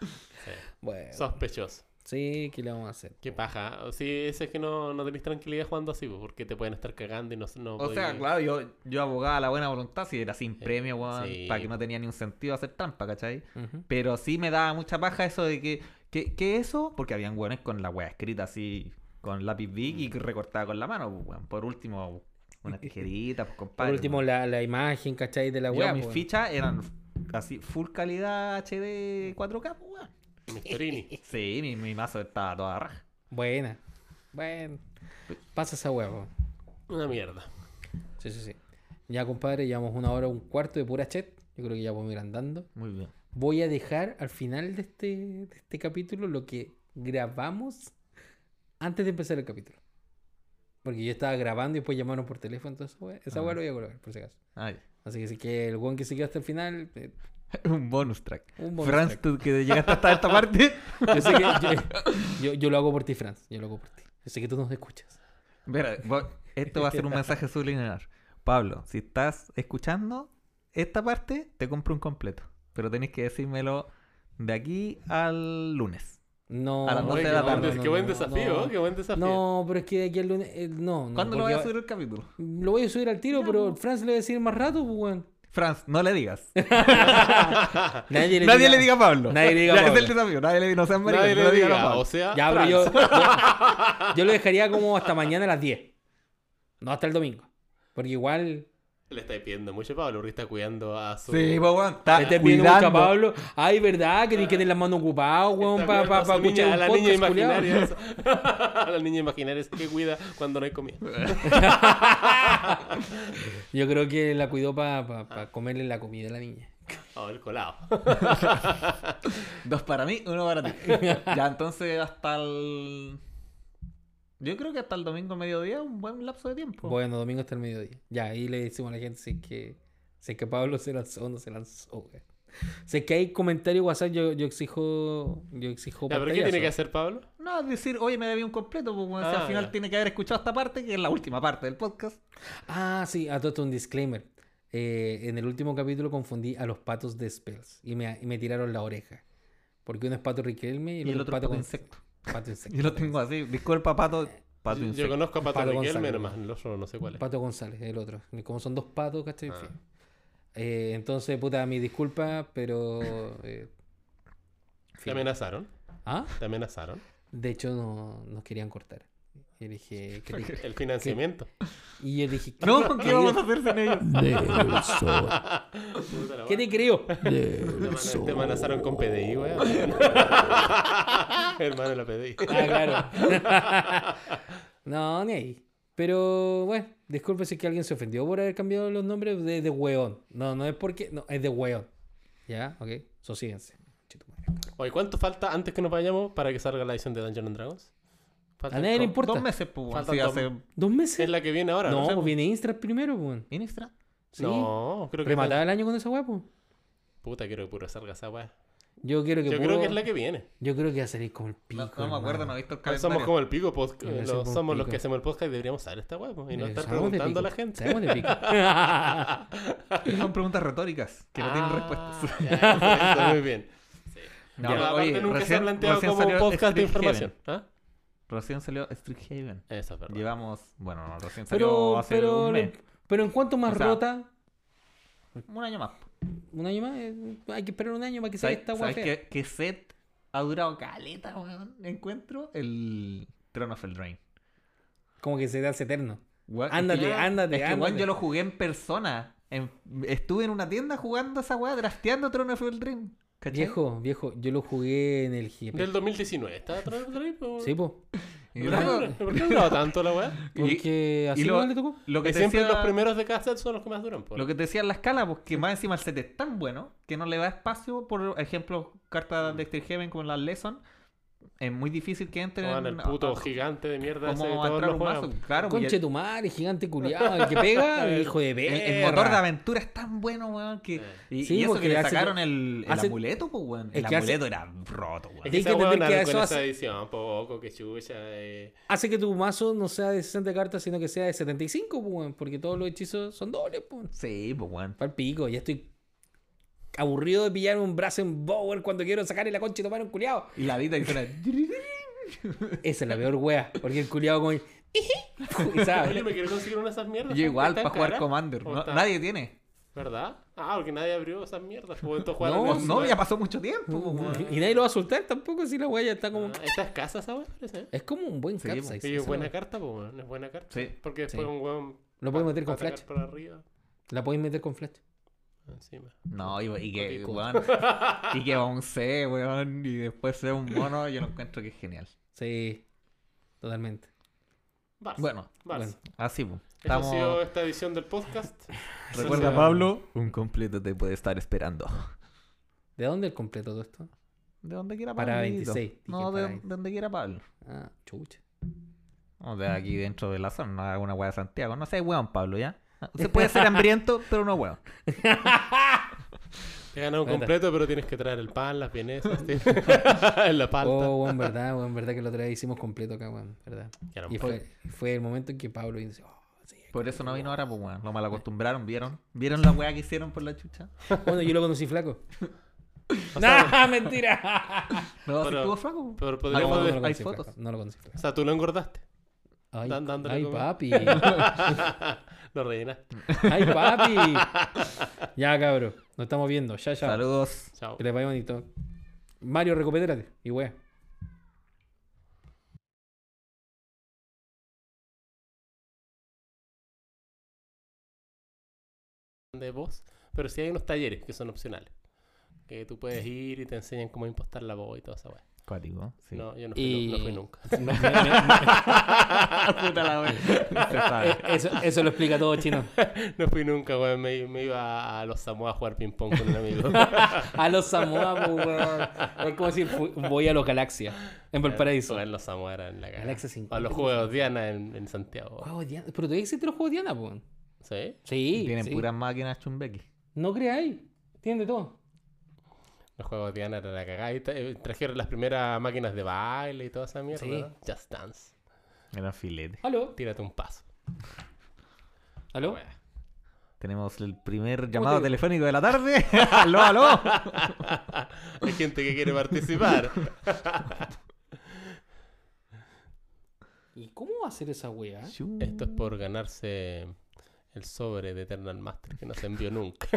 Sí,
Bueno,
Sospechoso.
Sí, ¿qué le vamos a hacer?
Qué paja. O Sí, ese es que no, no tenéis tranquilidad jugando así, pues, porque te pueden estar cagando y no, no
O sea, claro, yo, yo abogaba a la buena voluntad si era sin premio, weón,
sí.
para que no tenía ni un sentido hacer trampa, ¿cachai? Pero sí me daba mucha paja eso de que, que, que eso, porque habían weones con la weá escrita así, con lápiz big y recortada con la mano, weón. Por último, una tijerita, pues,
Por
compadre.
último,
weón.
la, la imagen, ¿cachai? De la
Yo,
weá.
mis fichas eran así, full calidad HD 4K, pues, weón.
Mistorini.
Sí, mi, mi mazo estaba toda raja.
Buena. Bueno. Pasa esa po.
Una mierda.
Sí, sí, sí. Ya, compadre, llevamos una hora, un cuarto de pura chat. Yo creo que ya podemos ir andando.
Muy bien.
Voy a dejar al final de este, de este capítulo lo que grabamos antes de empezar el capítulo. Porque yo estaba grabando y después llamaron por teléfono, entonces esa
Ah.
weá lo voy a colgar, por si acaso.
Ay,
Así que si que el weón que se quedó hasta el final, eh,
un bonus track.
un bonus
Franz,
track.
tú que llegaste hasta esta parte.
Yo sé que yo, yo- yo lo hago por ti, Franz. Yo lo hago por ti. Yo sé que tú nos escuchas.
Mira, esto va a ser un mensaje subliminal. Pablo, si estás escuchando esta parte, te compro un completo. Pero tenés que decírmelo de aquí al lunes.
No,
A las
Oye,
doce
qué,
de la tarde.
no,
qué buen desafío,
no.
¿eh? qué buen desafío.
No, pero es que de aquí al lunes. eh, no, no.
¿Cuándo lo voy a subir el capítulo?
Lo voy a subir al tiro, pero Franz le va a decir más rato, pues, weón.
Franz, no le digas.
Nadie le
nadie
diga-
le diga a Pablo.
Nadie le diga a
Ya
Pablo.
es el desafío. Nadie le diga, no sean maricón,
Nadie
no
le
digan a Pablo.
o sea,
Ya, pero yo, yo lo dejaría como hasta mañana a las 10. No hasta el domingo. Porque igual.
Le estáis pidiendo mucho, Pablo, porque está cuidando a su...
Sí, pues, weón, está
Le estés pidiendo mucho a. Pablo. Ay, ¿verdad? Que que tener las manos ocupadas, weón,
Está
para pa,
a
pa escuchar
a
un
la
podcast,
niña imaginaria. a la niña imaginaria esa que cuida cuando no hay comida.
Yo creo que la cuidó para comerle la comida a la niña.
Oh, el colado.
Dos para mí, uno para ti. ya, entonces hasta el... Yo creo que hasta el domingo mediodía un buen lapso de tiempo.
Bueno, domingo hasta el mediodía. Ya, ahí le decimos a la gente si es que, si es que Pablo se lanzó o no se lanzó, weón. Si es que hay comentarios WhatsApp, yo, yo exijo. Yo exijo
¿Pero qué tiene que hacer Pablo?
No, es decir, oye, me debí un completo, bueno, si
Ah,
al final
ya.
tiene que haber escuchado esta parte, que es la última parte del podcast.
Ah, sí, a todo esto un disclaimer. Eh, en el último capítulo confundí a los patos de Spells y me, y me tiraron la oreja. Porque uno es pato Riquelme y el,
Y el
otro
otro
es pato
pato
con-
insecto.
Pato insecto.
Yo lo tengo así. Disculpa, pato. Pato
Yo, conozco a Pato,
Pato
Riquelme nomás, el otro no sé cuál es.
Pato González, el otro. Como son dos patos, ¿cachai? En
Ah.
fin. Eh, entonces, puta, mi disculpa, pero. eh,
¿Te amenazaron?
¿Ah?
¿Te amenazaron?
De hecho, no, nos querían cortar. Y dije, ¿qué te-
El financiamiento.
Y yo dije, ¿qué,
No, ¿qué vamos a hacer sin ellos?
¿qué te creo?
Te amenazaron con PDI, weón. Hermano la PDI.
Ah, claro. no, ni ahí. Pero bueno, disculpe si es que alguien se ofendió por haber cambiado los nombres de, de weón. No, no es porque. No, es de weón. ¿Ya? Ok. Sosíguense.
Oye, ¿cuánto falta antes que nos vayamos para que salga la edición de Dungeons and Dragons? Falta
A nadie le importa.
Dos meses, pues,
Faltan
sí,
dos-
hace...
¿Dos meses?
Es la que viene ahora,
no,
¿no?
pues viene Instrat primero, weón.
¿Inistra?
Sí.
No, creo que...
Rematada el año con esa weá, pues.
Puta, quiero que puro salga esa weá.
Yo quiero que
Yo
puro-
creo que es la que viene.
Yo creo que va a salir como el pico.
No, no me acuerdo, no he visto el
Somos
calendario.
como el pico,
no sé
los- somos los
pico.
que hacemos el podcast y deberíamos saber esta weá, pues, y no
Eh,
estar preguntando a la gente.
sabemos de pico.
Son preguntas retóricas que no tienen
Ah,
respuestas.
ya, perfecto, muy bien.
No,
pero, aparte
oye,
nunca se ha
recién-
planteado
recién
como
salió
podcast de información. ¿Ah?
Recién salió Street Haven.
Eso es verdad.
Llevamos, bueno, no, recién salió
pero,
hace
pero,
un mes.
pero en cuanto más
O sea,
rota,
Un año más.
un año más, eh, hay que esperar un año para que salga
¿Sabes,
esta
sabes
weá.
qué, set ha durado caleta, weón? Encuentro el Throne of Eldraine.
Como que se hace eterno.
Weón,
Ándate,
es que-
ándate,
Es que, weón,
ándate.
yo lo jugué en persona. En- estuve en una tienda jugando esa weá, drafteando Throne of Eldraine. ¿Cachai?
Viejo, viejo, yo lo jugué en el GP.
Del 2019. ¿Está atrás del ahí? po?
Sí, po.
Y
¿Por no- ¿Por qué duraba tanto la weá?
y-
Porque así
y lo-
igual le tocó.
Lo que,
siempre
decía,
los primeros de cada set son los que más duran. po.
lo que te decía en la escala, pues que más encima el set es tan bueno que no le da espacio, por ejemplo, cartas de Street Heaven como la Lesson, es muy difícil que entren
Juan, el
a-
puto
a-
gigante de mierda ese de
como
todos los juegos.
Claro, pues,
Conche
y
tu madre, gigante culiado, el que pega, hijo de
el,
perra.
el motor de aventura es tan bueno, weón, que... Y,
Sí,
y eso que le
hace-
sacaron el, el
hace-
amuleto, pues, weón. El
que hace-
amuleto era roto, weón.
Es que esa
que
weón
eso
esa
hace-
edición, poco, que chucha. Eh.
Hace que tu mazo no sea de 60 cartas, sino que sea de 75, pues, weón, porque todos los hechizos son dobles, pues.
Sí, pues, weón.
Para el pico, ya estoy aburrido de pillar un Brazen Bower cuando quiero sacarle la concha y tomar un culiado.
Y la vida dice
Esa es la peor wea, porque el culiado como... y
Oye, me quiero conseguir una de esas mierdas.
Yo igual
¿Están
para jugar? Commander.
¿O
No-
están-
nadie tiene.
¿Verdad? Ah, porque nadie abrió esas mierdas. Pues
No,
No, ya pasó mucho tiempo, pues, weón.
y nadie lo va a soltar tampoco si la wea ya está como...
Ah, Esta es casa, esa. ¿eh?
Es como un buen
Sí,
capsize.
Sí, es buena
wea.
carta, pues, weón, es buena carta.
Sí.
Porque después
Sí.
un weón.
Lo puedes meter con flash.
por arriba.
La podéis meter con flash.
Encima.
No, y, y que, weón, y que va un C, weón, y después sea un mono, yo lo encuentro que es genial.
Sí, totalmente.
Bueno, así, pues.
Eso ha sido esta edición del podcast.
Recuerda, Pablo, un completo te puede estar esperando.
¿De dónde el completo todo esto?
De donde quiera Pablo.
Para
amiguito.
26, dije,
No, de,
para
de
26.
donde quiera Pablo.
Ah, chucha.
O de aquí dentro de la zona, no haga una weá de Santiago. No sé, weón, Pablo, ¿ya? Se puede ser hambriento, pero no weón.
Te ganas un completo, pero tienes que traer el pan, las vienesas, en la palta.
Oh, weón, verdad, weón, verdad que la otra vez hicimos completo acá, weón, verdad. Y fue, fue el momento en que Pablo dice, oh, sí.
Por eso no vino ahora, pues weón. Lo mal acostumbraron, ¿vieron? ¿Vieron la weá que hicieron por la chucha?
Bueno, yo lo conocí flaco. ¡Nah, mentira!
No, si
Pero-
estuvo flaco.
Pero
No,
podríamos
no, lo
hay fotos.
flaco, No lo conocí flaco.
O sea, tú lo engordaste.
Ay,
dándole
papi.
lo rellenaste.
Ay, papi. Ya, cabro. Nos estamos viendo. Ya, ya.
Saludos.
Chao.
Que les vaya bonito. Mario, recupérate. Y wea.
de voz, pero sí hay unos talleres que son opcionales. Que tú puedes ir y te enseñan cómo impostar la voz y toda esa weá.
Cuático, sí.
No, yo no fui,
Y-
nu- no fui nunca.
Puta la wea. Sabe.
eso, eso lo explica todo, chino.
No fui nunca, weón. Me, me iba a los Samoa a jugar ping-pong con un amigo.
A los Samoa, weón. Es como decir, fu- voy a los Galaxia. En Valparaíso.
En los Samoa era en la.
Galaxia 50.
A los juegos Diana en, en Santiago.
Juegos Diana. Pero todavía existen los juegos Diana, po.
¿Sí?
Sí.
Tienen
sí.
puras máquinas chumbeki.
No creáis. Tienen de todo.
Los juegos Diana era la cagada. Y eh, trajeron las primeras máquinas de baile y toda esa mierda.
Sí.
¿no? Just Dance.
Eran filete.
¿Aló?
Tírate un paso.
¿Aló?
Tenemos el primer llamado
te-
telefónico de la tarde. aló, aló.
Hay gente que quiere participar.
¿Y cómo va a ser esa wea?
Esto es por ganarse el sobre de Eternal Master que no se envió nunca.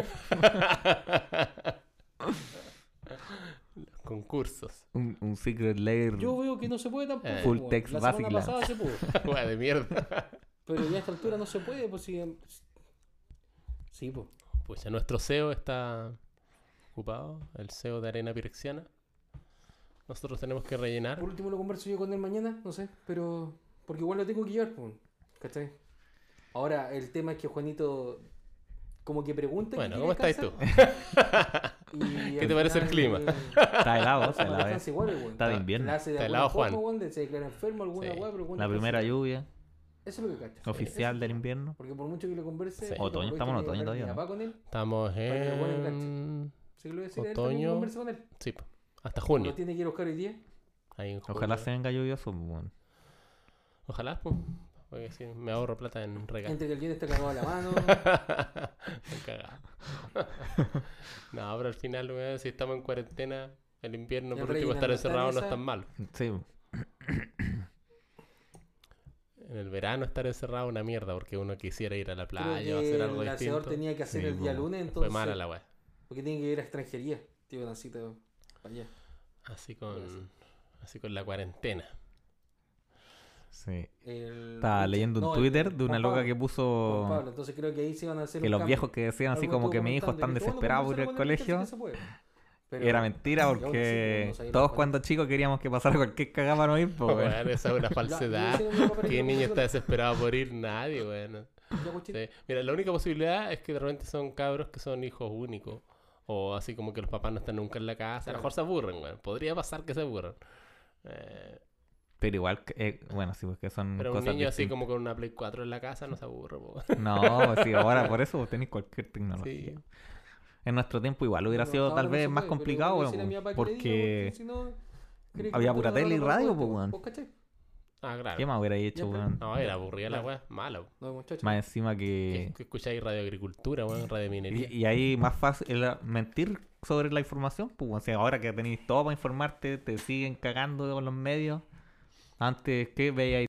Los concursos.
Un, un Secret Lair.
Yo veo que no se puede tampoco.
Eh.
Full
weón.
text
La semana pasada se pudo.
De mierda.
Pero ya a esta altura no se puede, pues si. Sí, pues.
Pues ya nuestro CEO está ocupado. El CEO de Arena Pirexiana. Nosotros tenemos que rellenar.
Por último lo converso yo con él mañana, no sé, pero. Porque igual lo tengo que llevar, pues. ¿Cachai? Ahora, el tema es que Juanito. Como que pregunta.
Bueno,
que
¿cómo estás tú?
y
¿Qué te parece el clima?
eh,
Está helado, se
no
la ve.
descansa igual, weón.
Está de invierno.
La hace de
Está helado, Juan.
weón, de se declara enfermo alguna
Sí.
weá, pero Juan
La primera lluvia
Eso es lo que cacho.
oficial
Eso-
del invierno.
Porque por mucho que le converse.
Sí.
Otoño, estamos en otoño todavía, ¿no?
papá con él.
Estamos
lo
en.
Voy a decir él
Otoño.
converse con él.
Sí, hasta
Lo
junio.
tiene que ir a buscar hoy día.
Ahí
Ojalá se venga lluvioso. bueno.
Ojalá, pues. Porque si me ahorro plata en regalos.
Entre que el Jenny está cagado a la mano.
Estoy cagado. no, pero al final, weón, si estamos en cuarentena, el invierno, por último, estar encerrado no es tan malo.
Sí.
En el verano estar encerrado es una mierda, porque uno quisiera ir a la
Creo
playa o hacer algo
el
distinto.
hacedor tenía que hacer
Sí,
el día lunes,
Fue
entonces.
mala la weá.
Porque tiene que ir a extranjería. Tío, una cita para allá.
Así con, así con la cuarentena.
Sí.
El-
Estaba leyendo un
no,
Twitter
el
de una
Juan
loca
Pablo,
que
Juan
puso
Pablo. Entonces creo que ahí se iban a hacer
que
un
los
cambio.
viejos que decían así como que mi hijo
comentando,
están
bueno
desesperados por ir al colegio.
Pero-
Era mentira porque
pues,
todos cuando chicos queríamos que pasara cualquier cagada para no ir, pues. Weón,
esa es una falsedad. ¿Qué niño está desesperado por ir? Nadie,
cochito.
Sí. Mira, la única posibilidad es que de repente son cabros que son hijos únicos. O así como que los papás no están nunca en la casa. A lo mejor se aburren, weón. Podría pasar que se aburran. Eh,
Pero igual, que- eh, bueno, sí, porque son
pero un
cosas
niño así como con una Play 4 en la casa no se aburre, po.
No, sí, ahora por eso vos tenéis cualquier tecnología.
Sí.
En nuestro tiempo igual hubiera sido tal vez más
puede,
complicado, weón, porque
si no,
había pura tele y radio, po,
weón.
weón.
Ah, claro.
¿qué más hubiera hecho, weón?
No, era aburrida la weá, mala. po.
No, muchachos.
Más encima
Que,
que...
que escucháis radio agricultura, weón, radio minería.
Y, y ahí más fácil mentir sobre la información, pues, o sea, ahora que tenéis todo para informarte, te siguen cagando con los medios. Antes, ¿qué veíais